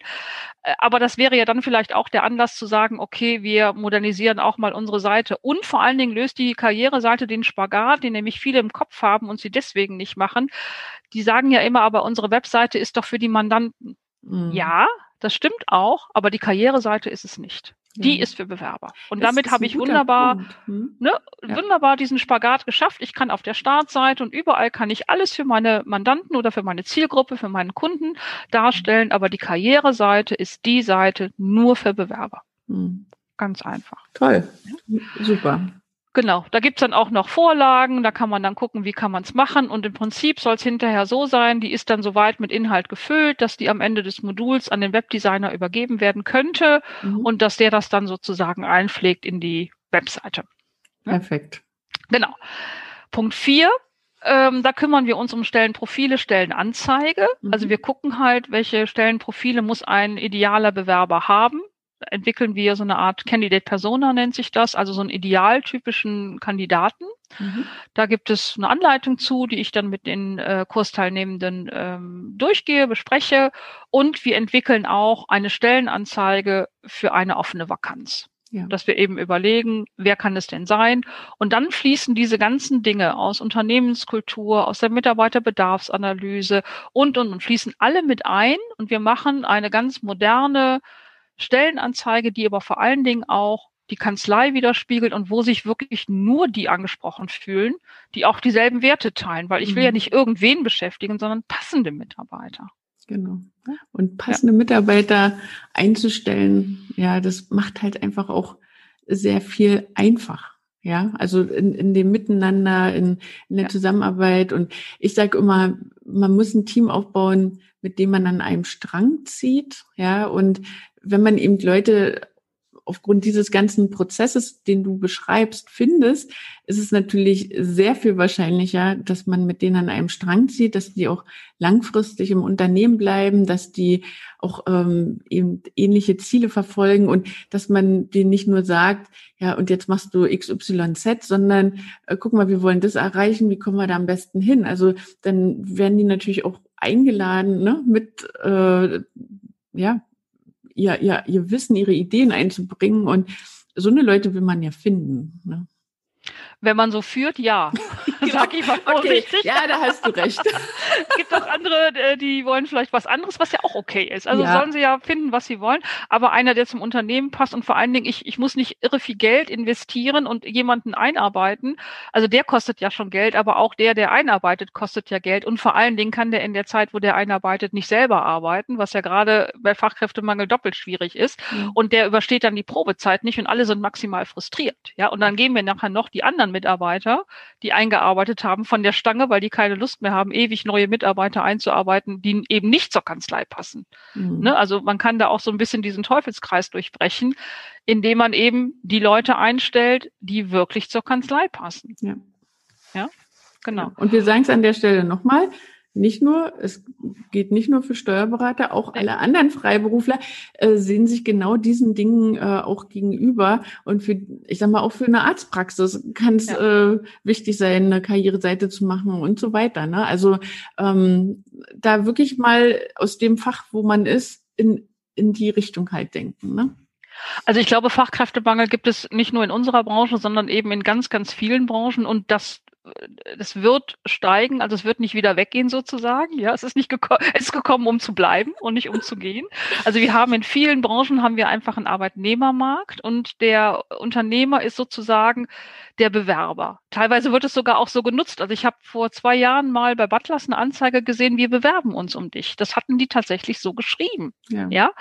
Äh, aber das wäre ja dann vielleicht auch der Anlass zu sagen, okay, wir modernisieren auch mal unsere Seite. Und vor allen Dingen löst die Karriereseite den Spagat, den nämlich viele im Kopf haben und sie deswegen nicht machen. Die sagen ja immer, aber unsere Webseite ist doch für die Mandanten. Mhm. Ja, das stimmt auch, aber die Karriereseite ist es nicht. Die ja. ist für Bewerber. Und das damit habe ich wunderbar, hm? ne, ja. wunderbar diesen Spagat geschafft. Ich kann auf der Startseite und überall kann ich alles für meine Mandanten oder für meine Zielgruppe, für meinen Kunden darstellen. Aber die Karriereseite ist die Seite nur für Bewerber. Hm. Ganz einfach. Toll. Super. Genau, da gibt's dann auch noch Vorlagen, da kann man dann gucken, wie kann man es machen. Und im Prinzip soll es hinterher so sein, die ist dann soweit mit Inhalt gefüllt, dass die am Ende des Moduls an den Webdesigner übergeben werden könnte mhm. und dass der das dann sozusagen einpflegt in die Webseite. Ja? Perfekt. Genau. Punkt vier, ähm, da kümmern wir uns um Stellenprofile, Stellenanzeige. Mhm. Also wir gucken halt, welche Stellenprofile muss ein idealer Bewerber haben entwickeln wir so eine Art Candidate Persona nennt sich das, also so einen idealtypischen Kandidaten. Mhm. Da gibt es eine Anleitung zu, die ich dann mit den äh, Kursteilnehmenden ähm, durchgehe, bespreche und wir entwickeln auch eine Stellenanzeige für eine offene Vakanz. Ja. Dass wir eben überlegen, wer kann es denn sein? Und dann fließen diese ganzen Dinge aus Unternehmenskultur, aus der Mitarbeiterbedarfsanalyse und, und, und fließen alle mit ein und wir machen eine ganz moderne Stellenanzeige, die aber vor allen Dingen auch die Kanzlei widerspiegelt und wo sich wirklich nur die angesprochen fühlen, die auch dieselben Werte teilen, weil ich will mhm. ja nicht irgendwen beschäftigen, sondern passende Mitarbeiter. Genau. Und passende ja. Mitarbeiter einzustellen, ja, das macht halt einfach auch sehr viel einfach. Ja, also in, in dem Miteinander, in, in der ja. Zusammenarbeit. Und ich sage immer, man muss ein Team aufbauen, mit dem man an einem Strang zieht. Ja, und wenn man eben Leute aufgrund dieses ganzen Prozesses, den du beschreibst, findest, ist es natürlich sehr viel wahrscheinlicher, dass man mit denen an einem Strang zieht, dass die auch langfristig im Unternehmen bleiben, dass die auch ähm, eben ähnliche Ziele verfolgen und dass man denen nicht nur sagt, ja, und jetzt machst du XYZ, sondern äh, guck mal, wir wollen das erreichen, wie kommen wir da am besten hin? Also dann werden die natürlich auch eingeladen, ne, mit äh, ja, ihr, ihr, ihr Wissen, ihre Ideen einzubringen. Und so eine Leute will man ja finden. Ne? Wenn man so führt, ja. Sag ich mal vorsichtig. Okay. Ja, da hast du recht. es gibt auch andere, äh, die wollen vielleicht was anderes, was ja auch okay ist. Also ja. sollen sie ja finden, was sie wollen. Aber einer, der zum Unternehmen passt und vor allen Dingen, ich, ich muss nicht irre viel Geld investieren und jemanden einarbeiten. Also der kostet ja schon Geld, aber auch der, der einarbeitet, kostet ja Geld. Und vor allen Dingen kann der in der Zeit, wo der einarbeitet, nicht selber arbeiten, was ja gerade bei Fachkräftemangel doppelt schwierig ist. Mhm. Und der übersteht dann die Probezeit nicht und alle sind maximal frustriert. Ja, und dann gehen wir nachher noch die anderen Mitarbeiter, die eingearbeitet haben, von der Stange, weil die keine Lust mehr haben, ewig neue Mitarbeiter einzuarbeiten, die eben nicht zur Kanzlei passen. Mhm. Ne? Also man kann da auch so ein bisschen diesen Teufelskreis durchbrechen, indem man eben die Leute einstellt, die wirklich zur Kanzlei passen. Ja. Ja, genau. Und wir sagen es an der Stelle nochmal, nicht nur, es geht nicht nur für Steuerberater, auch alle anderen Freiberufler äh, sehen sich genau diesen Dingen äh, auch gegenüber. Und für, ich sag mal, auch für eine Arztpraxis kann es ja. äh, wichtig sein, eine Karriereseite zu machen und so weiter. Ne? Also ähm, da wirklich mal aus dem Fach, wo man ist, in, in die Richtung halt denken. Ne? Also ich glaube, Fachkräftemangel gibt es nicht nur in unserer Branche, sondern eben in ganz, ganz vielen Branchen. Und das es wird steigen, also es wird nicht wieder weggehen sozusagen. Ja, es ist nicht gekommen, es ist gekommen, um zu bleiben und nicht um zu gehen. Also wir haben in vielen Branchen haben wir einfach einen Arbeitnehmermarkt und der Unternehmer ist sozusagen der Bewerber. Teilweise wird es sogar auch so genutzt. Also ich habe vor zwei Jahren mal bei Butlers eine Anzeige gesehen, wir bewerben uns um dich. Das hatten die tatsächlich so geschrieben. Ja. ja?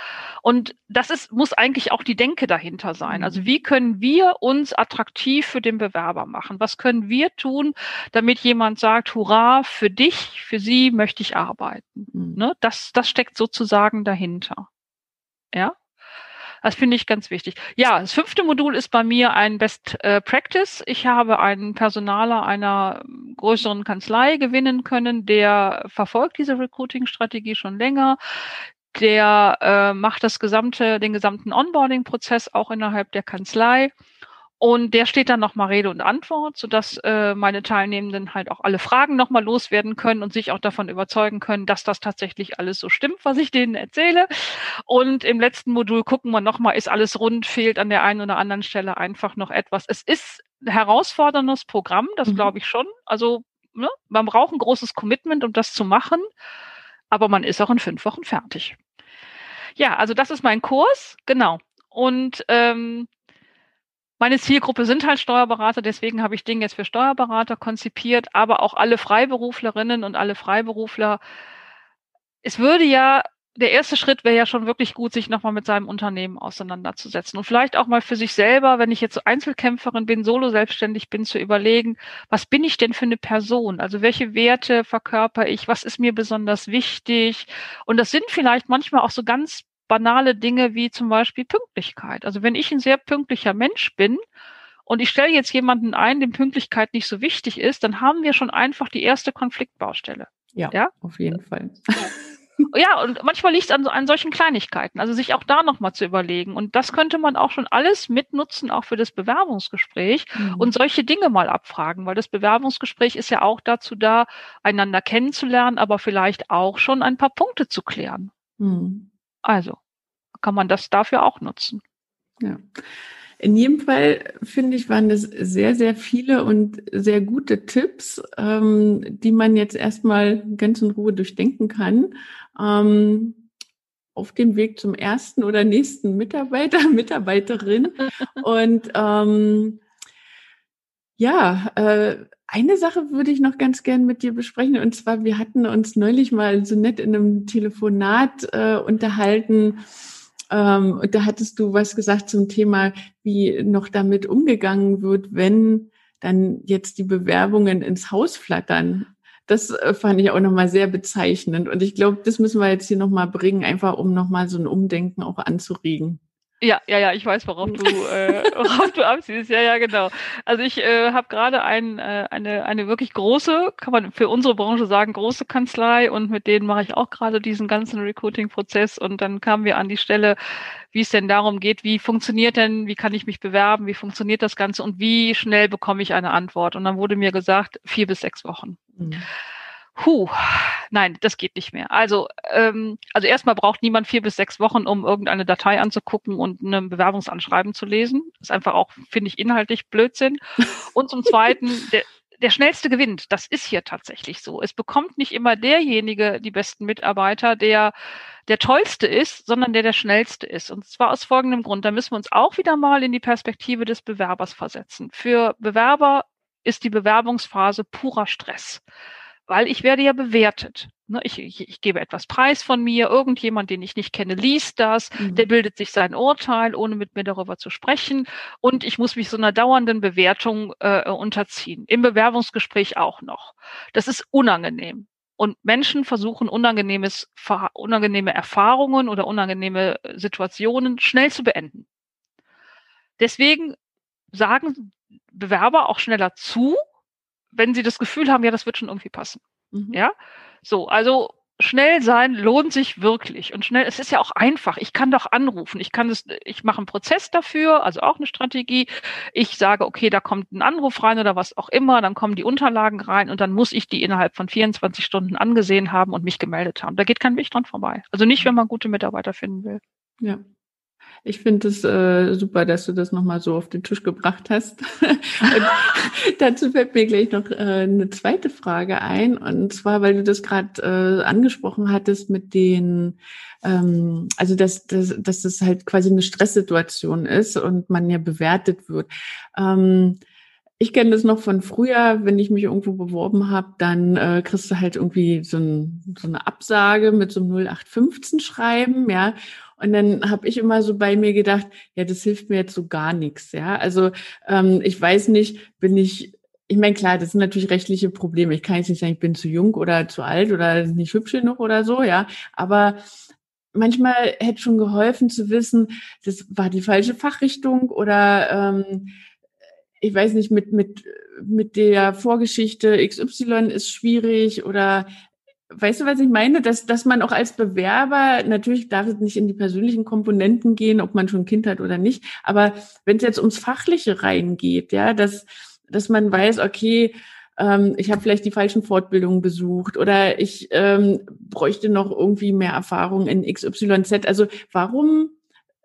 Und das ist, muss eigentlich auch die Denke dahinter sein. Also wie können wir uns attraktiv für den Bewerber machen? Was können wir tun, damit jemand sagt, hurra, für dich, für sie möchte ich arbeiten? Mhm. Ne? Das, das steckt sozusagen dahinter. Ja? Das finde ich ganz wichtig. Ja, das fünfte Modul ist bei mir ein Best äh, Practice. Ich habe einen Personaler einer größeren Kanzlei gewinnen können, der verfolgt diese Recruiting-Strategie schon länger. Der äh, macht das gesamte, den gesamten Onboarding-Prozess auch innerhalb der Kanzlei und der steht dann nochmal Rede und Antwort, sodass äh, meine Teilnehmenden halt auch alle Fragen nochmal loswerden können und sich auch davon überzeugen können, dass das tatsächlich alles so stimmt, was ich denen erzähle. Und im letzten Modul gucken wir nochmal, ist alles rund, fehlt an der einen oder anderen Stelle einfach noch etwas. Es ist ein herausforderndes Programm, das mhm. glaube ich schon. Also ne, man braucht ein großes Commitment, um das zu machen, aber man ist auch in fünf Wochen fertig. Ja, also das ist mein Kurs, genau. Und ähm, meine Zielgruppe sind halt Steuerberater, deswegen habe ich Dinge jetzt für Steuerberater konzipiert, aber auch alle Freiberuflerinnen und alle Freiberufler. Es würde ja, der erste Schritt wäre ja schon wirklich gut, sich nochmal mit seinem Unternehmen auseinanderzusetzen und vielleicht auch mal für sich selber, wenn ich jetzt so Einzelkämpferin bin, solo selbstständig bin, zu überlegen, was bin ich denn für eine Person? Also welche Werte verkörper ich? Was ist mir besonders wichtig? Und das sind vielleicht manchmal auch so ganz banale Dinge wie zum Beispiel Pünktlichkeit. Also wenn ich ein sehr pünktlicher Mensch bin und ich stelle jetzt jemanden ein, dem Pünktlichkeit nicht so wichtig ist, dann haben wir schon einfach die erste Konfliktbaustelle. Ja, ja? auf jeden Fall. Ja, und manchmal liegt es an, an solchen Kleinigkeiten, also sich auch da nochmal zu überlegen. Und das könnte man auch schon alles mitnutzen, auch für das Bewerbungsgespräch mhm. und solche Dinge mal abfragen, weil das Bewerbungsgespräch ist ja auch dazu da, einander kennenzulernen, aber vielleicht auch schon ein paar Punkte zu klären. Mhm. Also kann man das dafür auch nutzen. Ja. In jedem Fall finde ich, waren das sehr, sehr viele und sehr gute Tipps, ähm, die man jetzt erstmal ganz in Ruhe durchdenken kann. Ähm, auf dem Weg zum ersten oder nächsten Mitarbeiter, Mitarbeiterin. und ähm, ja, äh, eine Sache würde ich noch ganz gern mit dir besprechen. Und zwar, wir hatten uns neulich mal so nett in einem Telefonat äh, unterhalten. Ähm, und da hattest du was gesagt zum Thema, wie noch damit umgegangen wird, wenn dann jetzt die Bewerbungen ins Haus flattern. Das äh, fand ich auch nochmal sehr bezeichnend. Und ich glaube, das müssen wir jetzt hier nochmal bringen, einfach um nochmal so ein Umdenken auch anzuregen. Ja, ja, ja, ich weiß, worauf du, äh, worauf du abziehst. Ja, ja, genau. Also ich äh, habe gerade ein, äh, eine, eine wirklich große, kann man für unsere Branche sagen, große Kanzlei und mit denen mache ich auch gerade diesen ganzen Recruiting-Prozess und dann kamen wir an die Stelle, wie es denn darum geht, wie funktioniert denn, wie kann ich mich bewerben, wie funktioniert das Ganze und wie schnell bekomme ich eine Antwort. Und dann wurde mir gesagt, vier bis sechs Wochen. Mhm. Puh, nein, das geht nicht mehr. Also, ähm, also erstmal braucht niemand vier bis sechs Wochen, um irgendeine Datei anzugucken und ein Bewerbungsanschreiben zu lesen. Das ist einfach auch, finde ich, inhaltlich Blödsinn. Und zum Zweiten, der, der schnellste gewinnt. Das ist hier tatsächlich so. Es bekommt nicht immer derjenige die besten Mitarbeiter, der der tollste ist, sondern der der schnellste ist. Und zwar aus folgendem Grund. Da müssen wir uns auch wieder mal in die Perspektive des Bewerbers versetzen. Für Bewerber ist die Bewerbungsphase purer Stress weil ich werde ja bewertet. Ne, ich, ich, ich gebe etwas preis von mir, irgendjemand, den ich nicht kenne, liest das, mhm. der bildet sich sein Urteil, ohne mit mir darüber zu sprechen. Und ich muss mich so einer dauernden Bewertung äh, unterziehen. Im Bewerbungsgespräch auch noch. Das ist unangenehm. Und Menschen versuchen unangenehmes, unangenehme Erfahrungen oder unangenehme Situationen schnell zu beenden. Deswegen sagen Bewerber auch schneller zu, wenn sie das Gefühl haben, ja, das wird schon irgendwie passen. Mhm. Ja, so, also schnell sein lohnt sich wirklich und schnell. Es ist ja auch einfach. Ich kann doch anrufen. Ich kann es. Ich mache einen Prozess dafür, also auch eine Strategie. Ich sage, okay, da kommt ein Anruf rein oder was auch immer. Dann kommen die Unterlagen rein und dann muss ich die innerhalb von 24 Stunden angesehen haben und mich gemeldet haben. Da geht kein Weg dran vorbei. Also nicht, wenn man gute Mitarbeiter finden will. Ja, ich finde es äh, super, dass du das nochmal so auf den Tisch gebracht hast. dazu fällt mir gleich noch äh, eine zweite Frage ein. Und zwar, weil du das gerade äh, angesprochen hattest mit den, ähm, also dass, dass, dass das halt quasi eine Stresssituation ist und man ja bewertet wird. Ähm, ich kenne das noch von früher, wenn ich mich irgendwo beworben habe, dann äh, kriegst du halt irgendwie so, ein, so eine Absage mit so einem 0815 Schreiben, ja. Und dann habe ich immer so bei mir gedacht, ja, das hilft mir jetzt so gar nichts. Ja, also ähm, ich weiß nicht, bin ich ich meine, klar, das sind natürlich rechtliche Probleme. Ich kann jetzt nicht sagen, ich bin zu jung oder zu alt oder nicht hübsch genug oder so, ja. Aber manchmal hätte schon geholfen zu wissen, das war die falsche Fachrichtung oder ähm, ich weiß nicht, mit, mit, mit der Vorgeschichte XY ist schwierig oder Weißt du, was ich meine? Dass, dass man auch als Bewerber, natürlich darf es nicht in die persönlichen Komponenten gehen, ob man schon ein Kind hat oder nicht, aber wenn es jetzt ums Fachliche reingeht, ja, dass, dass man weiß, okay, ähm, ich habe vielleicht die falschen Fortbildungen besucht oder ich ähm, bräuchte noch irgendwie mehr Erfahrung in XYZ. Also warum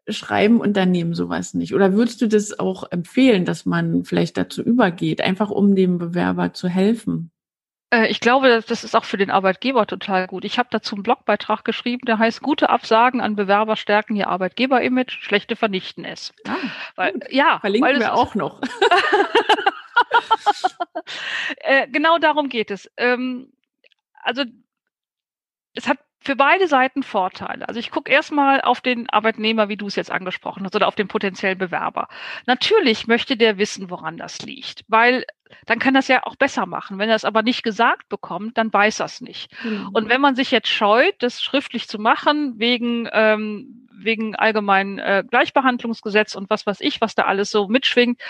schreiben Unternehmen sowas nicht? Oder würdest du das auch empfehlen, dass man vielleicht dazu übergeht, einfach um dem Bewerber zu helfen? Äh, ich glaube, das ist auch für den Arbeitgeber total gut. Ich habe dazu einen Blogbeitrag geschrieben, der heißt Gute Absagen an Bewerber stärken ihr Arbeitgeber-Image, schlechte vernichten es. Ah, weil, ja, verlinken weil wir auch noch. äh, genau darum geht es. Ähm, also es hat für beide Seiten Vorteile. Also ich gucke erstmal auf den Arbeitnehmer, wie du es jetzt angesprochen hast, oder auf den potenziellen Bewerber. Natürlich möchte der wissen, woran das liegt, weil dann kann das ja auch besser machen. Wenn er es aber nicht gesagt bekommt, dann weiß er es nicht. Mhm. Und wenn man sich jetzt scheut, das schriftlich zu machen, wegen, ähm, wegen allgemeinen äh, Gleichbehandlungsgesetz und was weiß ich, was da alles so mitschwingt,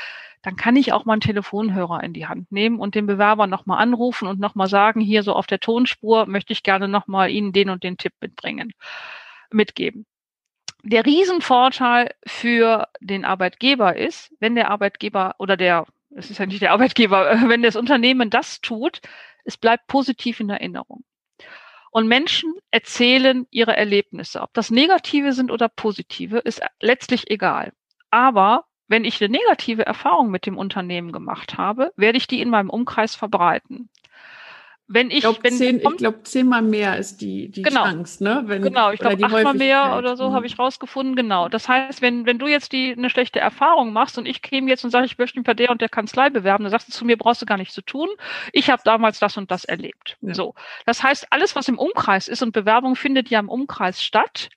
dann kann ich auch mal einen Telefonhörer in die Hand nehmen und den Bewerber nochmal anrufen und nochmal sagen, hier so auf der Tonspur möchte ich gerne nochmal Ihnen den und den Tipp mitbringen, mitgeben. Der Riesenvorteil für den Arbeitgeber ist, wenn der Arbeitgeber oder der, es ist ja nicht der Arbeitgeber, wenn das Unternehmen das tut, es bleibt positiv in Erinnerung. Und Menschen erzählen ihre Erlebnisse. Ob das negative sind oder positive, ist letztlich egal. Aber wenn ich eine negative Erfahrung mit dem Unternehmen gemacht habe, werde ich die in meinem Umkreis verbreiten. Wenn ich, ich glaube, zehn, ich glaub, zehnmal mehr ist die, die genau, Chance, ne? Wenn, genau, ich glaube, achtmal mehr oder so mhm. habe ich rausgefunden, genau. Das heißt, wenn, wenn du jetzt die, eine schlechte Erfahrung machst und ich käme jetzt und sage, ich möchte mich bei der und der Kanzlei bewerben, dann sagst du zu mir, brauchst du gar nichts zu tun. Ich habe damals das und das erlebt. Ja. So. Das heißt, alles, was im Umkreis ist und Bewerbung findet ja im Umkreis statt,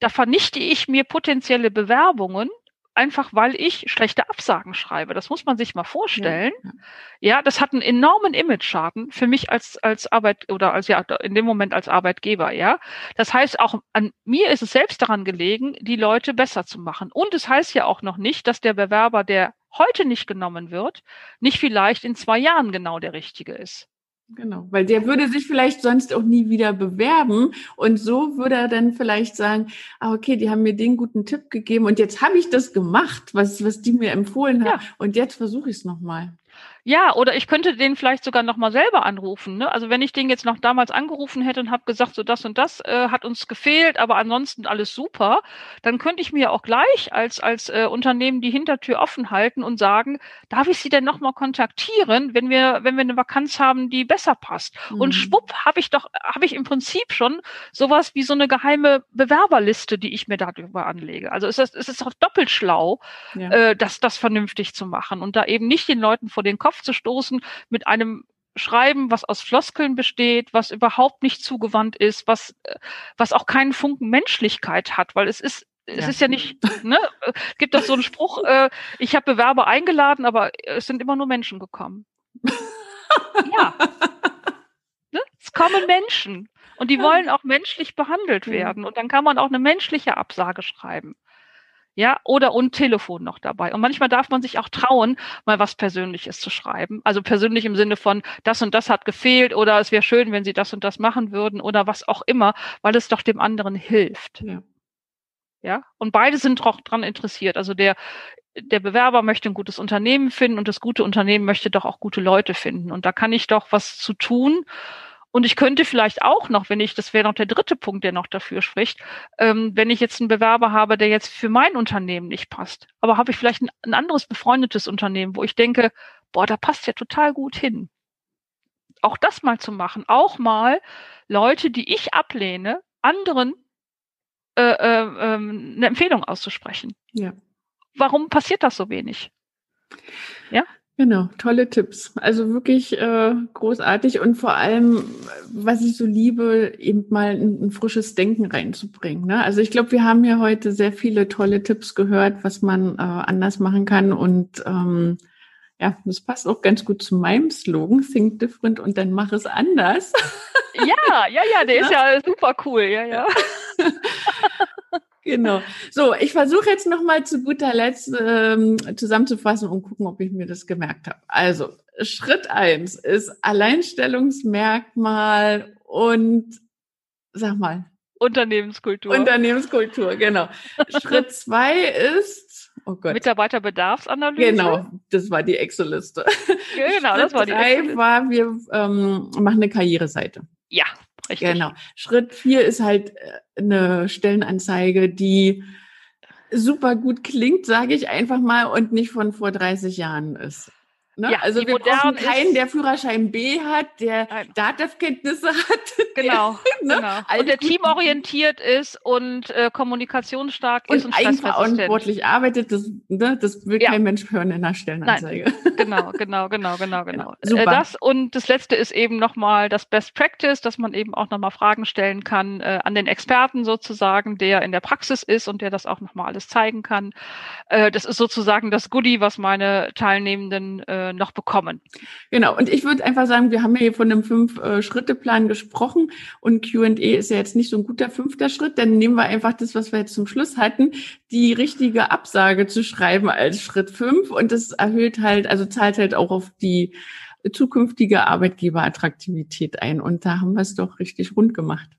da vernichte ich mir potenzielle Bewerbungen, einfach weil ich schlechte Absagen schreibe. Das muss man sich mal vorstellen. Ja, ja. das hat einen enormen Image-Schaden für mich als, als Arbeit oder als ja in dem Moment als Arbeitgeber, ja. Das heißt, auch an mir ist es selbst daran gelegen, die Leute besser zu machen. Und es heißt ja auch noch nicht, dass der Bewerber, der heute nicht genommen wird, nicht vielleicht in zwei Jahren genau der richtige ist. Genau, weil der würde sich vielleicht sonst auch nie wieder bewerben und so würde er dann vielleicht sagen, ah, okay, die haben mir den guten Tipp gegeben und jetzt habe ich das gemacht, was, was die mir empfohlen haben ja. und jetzt versuche ich es nochmal. Ja, oder ich könnte den vielleicht sogar noch mal selber anrufen. Ne? Also wenn ich den jetzt noch damals angerufen hätte und habe gesagt, so das und das äh, hat uns gefehlt, aber ansonsten alles super, dann könnte ich mir auch gleich als als äh, Unternehmen die Hintertür offen halten und sagen, darf ich Sie denn noch mal kontaktieren, wenn wir wenn wir eine Vakanz haben, die besser passt? Mhm. Und schwupp habe ich doch habe ich im Prinzip schon sowas wie so eine geheime Bewerberliste, die ich mir darüber anlege. Also es ist es ist auch doppelt schlau, ja. äh, das das vernünftig zu machen und da eben nicht den Leuten vor den Kopf Kopf zu stoßen mit einem Schreiben, was aus Floskeln besteht, was überhaupt nicht zugewandt ist, was, äh, was auch keinen Funken Menschlichkeit hat, weil es ist es ja. ist ja nicht, ne, gibt das so einen Spruch, äh, ich habe Bewerber eingeladen, aber es sind immer nur Menschen gekommen. ja. Ne? Es kommen Menschen und die wollen auch menschlich behandelt werden und dann kann man auch eine menschliche Absage schreiben ja, oder und Telefon noch dabei. Und manchmal darf man sich auch trauen, mal was Persönliches zu schreiben. Also persönlich im Sinne von, das und das hat gefehlt oder es wäre schön, wenn Sie das und das machen würden oder was auch immer, weil es doch dem anderen hilft. Ja. Ja, und beide sind doch dran interessiert. Also der, der Bewerber möchte ein gutes Unternehmen finden und das gute Unternehmen möchte doch auch gute Leute finden. Und da kann ich doch was zu tun und ich könnte vielleicht auch noch, wenn ich, das wäre noch der dritte Punkt, der noch dafür spricht, ähm, wenn ich jetzt einen Bewerber habe, der jetzt für mein Unternehmen nicht passt, aber habe ich vielleicht ein, ein anderes befreundetes Unternehmen, wo ich denke, boah, da passt ja total gut hin. Auch das mal zu machen, auch mal Leute, die ich ablehne, anderen äh, äh, ähm, eine Empfehlung auszusprechen. Ja. Warum passiert das so wenig? Ja. Genau, tolle Tipps. Also wirklich äh, großartig und vor allem, was ich so liebe, eben mal ein, ein frisches Denken reinzubringen. Ne? Also ich glaube, wir haben ja heute sehr viele tolle Tipps gehört, was man äh, anders machen kann und ähm, ja, das passt auch ganz gut zu meinem Slogan, Think Different und dann mach es anders. Ja, ja, ja, der ist ja super cool, ja, ja. Genau. So, ich versuche jetzt nochmal zu guter Letzt ähm, zusammenzufassen und gucken, ob ich mir das gemerkt habe. Also, Schritt eins ist Alleinstellungsmerkmal und sag mal. Unternehmenskultur. Unternehmenskultur, genau. Schritt zwei ist oh Gott. Mitarbeiterbedarfsanalyse. Genau, das war die Excel-Liste. Genau, Schritt das war die Excel-Liste. war, wir ähm, machen eine Karriereseite. Ja, Richtig. Genau. Schritt vier ist halt äh, eine Stellenanzeige, die super gut klingt, sage ich einfach mal, und nicht von vor 30 Jahren ist. Ne? Ja, also wir brauchen keinen, der Führerschein B hat, der Dativ-Kenntnisse hat. Genau, der, ne? genau. Und der teamorientiert ist und äh, kommunikationstark und ist und eigenverantwortlich arbeitet. Das, ne, das will ja. kein Mensch hören in einer Stellenanzeige. Nein. Genau, genau, genau, genau, genau. genau. Äh, das und das letzte ist eben nochmal das Best Practice, dass man eben auch nochmal Fragen stellen kann äh, an den Experten sozusagen, der in der Praxis ist und der das auch nochmal alles zeigen kann. Äh, das ist sozusagen das Goodie, was meine Teilnehmenden äh, äh, noch bekommen. Genau, und ich würde einfach sagen, wir haben ja hier von einem Fünf-Schritte-Plan gesprochen und QA ist ja jetzt nicht so ein guter fünfter Schritt, dann nehmen wir einfach das, was wir jetzt zum Schluss hatten, die richtige Absage zu schreiben als Schritt fünf und das erhöht halt, also zahlt halt auch auf die zukünftige Arbeitgeberattraktivität ein und da haben wir es doch richtig rund gemacht.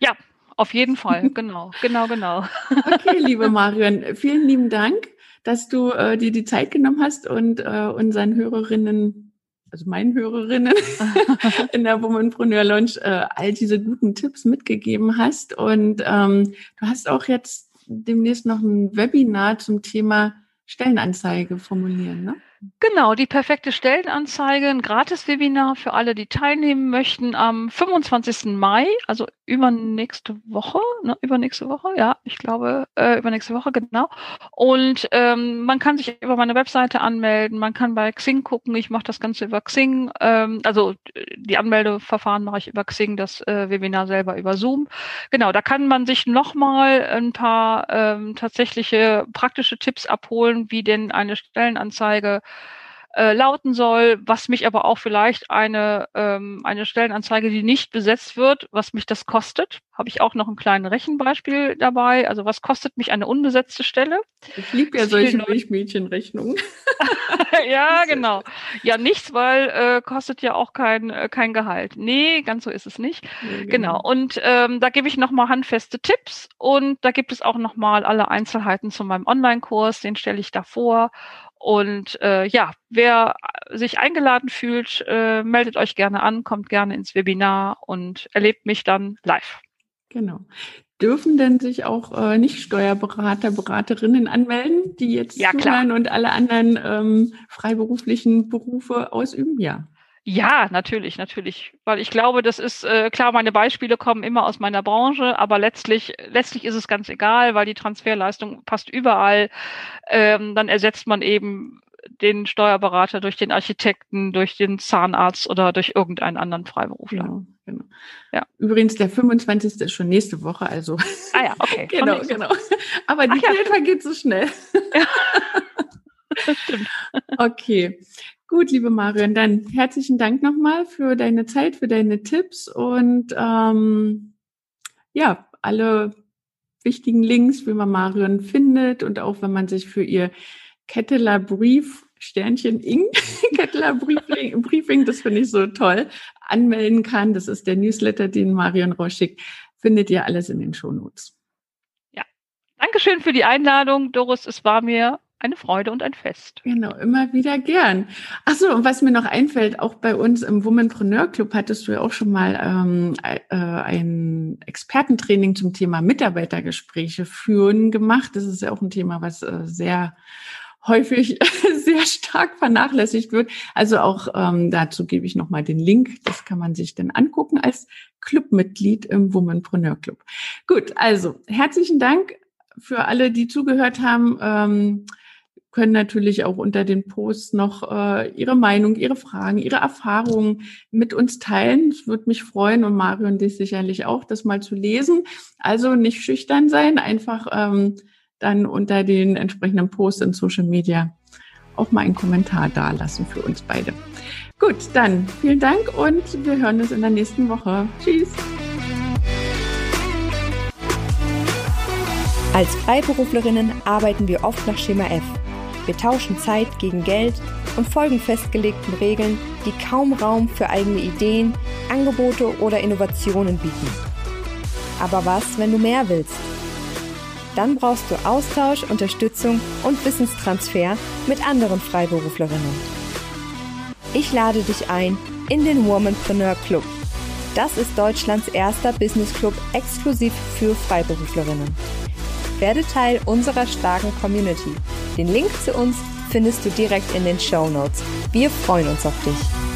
Ja, auf jeden Fall, genau, genau, genau. Okay, liebe Marion, vielen lieben Dank dass du äh, dir die Zeit genommen hast und äh, unseren Hörerinnen, also meinen Hörerinnen in der Womanpreneur Launch äh, all diese guten Tipps mitgegeben hast. Und ähm, du hast auch jetzt demnächst noch ein Webinar zum Thema Stellenanzeige formulieren, ne? Genau, die perfekte Stellenanzeige, ein Gratis-Webinar für alle, die teilnehmen möchten am 25. Mai, also übernächste Woche, ne, übernächste Woche, ja, ich glaube, äh, übernächste Woche, genau. Und ähm, man kann sich über meine Webseite anmelden, man kann bei Xing gucken, ich mache das Ganze über Xing, ähm, also die Anmeldeverfahren mache ich über Xing, das äh, Webinar selber über Zoom. Genau, da kann man sich nochmal ein paar ähm, tatsächliche praktische Tipps abholen, wie denn eine Stellenanzeige äh, lauten soll, was mich aber auch vielleicht eine, ähm, eine Stellenanzeige, die nicht besetzt wird, was mich das kostet. Habe ich auch noch ein kleines Rechenbeispiel dabei. Also was kostet mich eine unbesetzte Stelle? Ich liebe ja solche Milchmädchenrechnungen. ja, genau. Ja, nichts, weil äh, kostet ja auch kein, äh, kein Gehalt. Nee, ganz so ist es nicht. Ja, genau. genau. Und ähm, da gebe ich nochmal handfeste Tipps und da gibt es auch nochmal alle Einzelheiten zu meinem Online-Kurs, den stelle ich da vor. Und äh, ja, wer sich eingeladen fühlt, äh, meldet euch gerne an, kommt gerne ins Webinar und erlebt mich dann live. Genau. Dürfen denn sich auch äh, nicht Steuerberater, Beraterinnen anmelden, die jetzt ja, zuhören und alle anderen ähm, freiberuflichen Berufe ausüben? Ja. Ja, natürlich, natürlich. Weil ich glaube, das ist äh, klar, meine Beispiele kommen immer aus meiner Branche, aber letztlich, letztlich ist es ganz egal, weil die Transferleistung passt überall. Ähm, dann ersetzt man eben den Steuerberater durch den Architekten, durch den Zahnarzt oder durch irgendeinen anderen Freiberufler. Genau, genau. Ja. Übrigens, der 25. ist schon nächste Woche, also. Ah ja, okay. genau, genau. Aber die Ach, Zeit ja. vergeht so schnell. Ja. Das stimmt. Okay. Gut, liebe Marion, dann herzlichen Dank nochmal für deine Zeit, für deine Tipps und ähm, ja, alle wichtigen Links, wie man Marion findet und auch wenn man sich für ihr Ketteler Brief Sternchen Ing, Kettler Briefing, Briefing, das finde ich so toll, anmelden kann. Das ist der Newsletter, den Marion Roche schickt. Findet ihr alles in den Shownotes. Ja. Dankeschön für die Einladung, Doris. Es war mir eine Freude und ein Fest. Genau, immer wieder gern. Ach so, und was mir noch einfällt, auch bei uns im Womanpreneur Club hattest du ja auch schon mal ähm, äh, ein Expertentraining zum Thema Mitarbeitergespräche führen gemacht. Das ist ja auch ein Thema, was äh, sehr häufig sehr stark vernachlässigt wird. Also auch ähm, dazu gebe ich nochmal den Link. Das kann man sich dann angucken als Clubmitglied im Womanpreneur Club. Gut, also herzlichen Dank für alle, die zugehört haben. Ähm, können natürlich auch unter den Posts noch äh, ihre Meinung, ihre Fragen, ihre Erfahrungen mit uns teilen. Es würde mich freuen und Mario und dich sicherlich auch, das mal zu lesen. Also nicht schüchtern sein, einfach ähm, dann unter den entsprechenden Posts in Social Media auch mal einen Kommentar dalassen für uns beide. Gut, dann vielen Dank und wir hören uns in der nächsten Woche. Tschüss. Als Freiberuflerinnen arbeiten wir oft nach Schema F. Wir tauschen Zeit gegen Geld und folgen festgelegten Regeln, die kaum Raum für eigene Ideen, Angebote oder Innovationen bieten. Aber was, wenn du mehr willst? Dann brauchst du Austausch, Unterstützung und Wissenstransfer mit anderen Freiberuflerinnen. Ich lade dich ein in den Womanpreneur Club. Das ist Deutschlands erster Business Club exklusiv für Freiberuflerinnen. Werde Teil unserer starken Community. Den Link zu uns findest du direkt in den Show Notes. Wir freuen uns auf dich.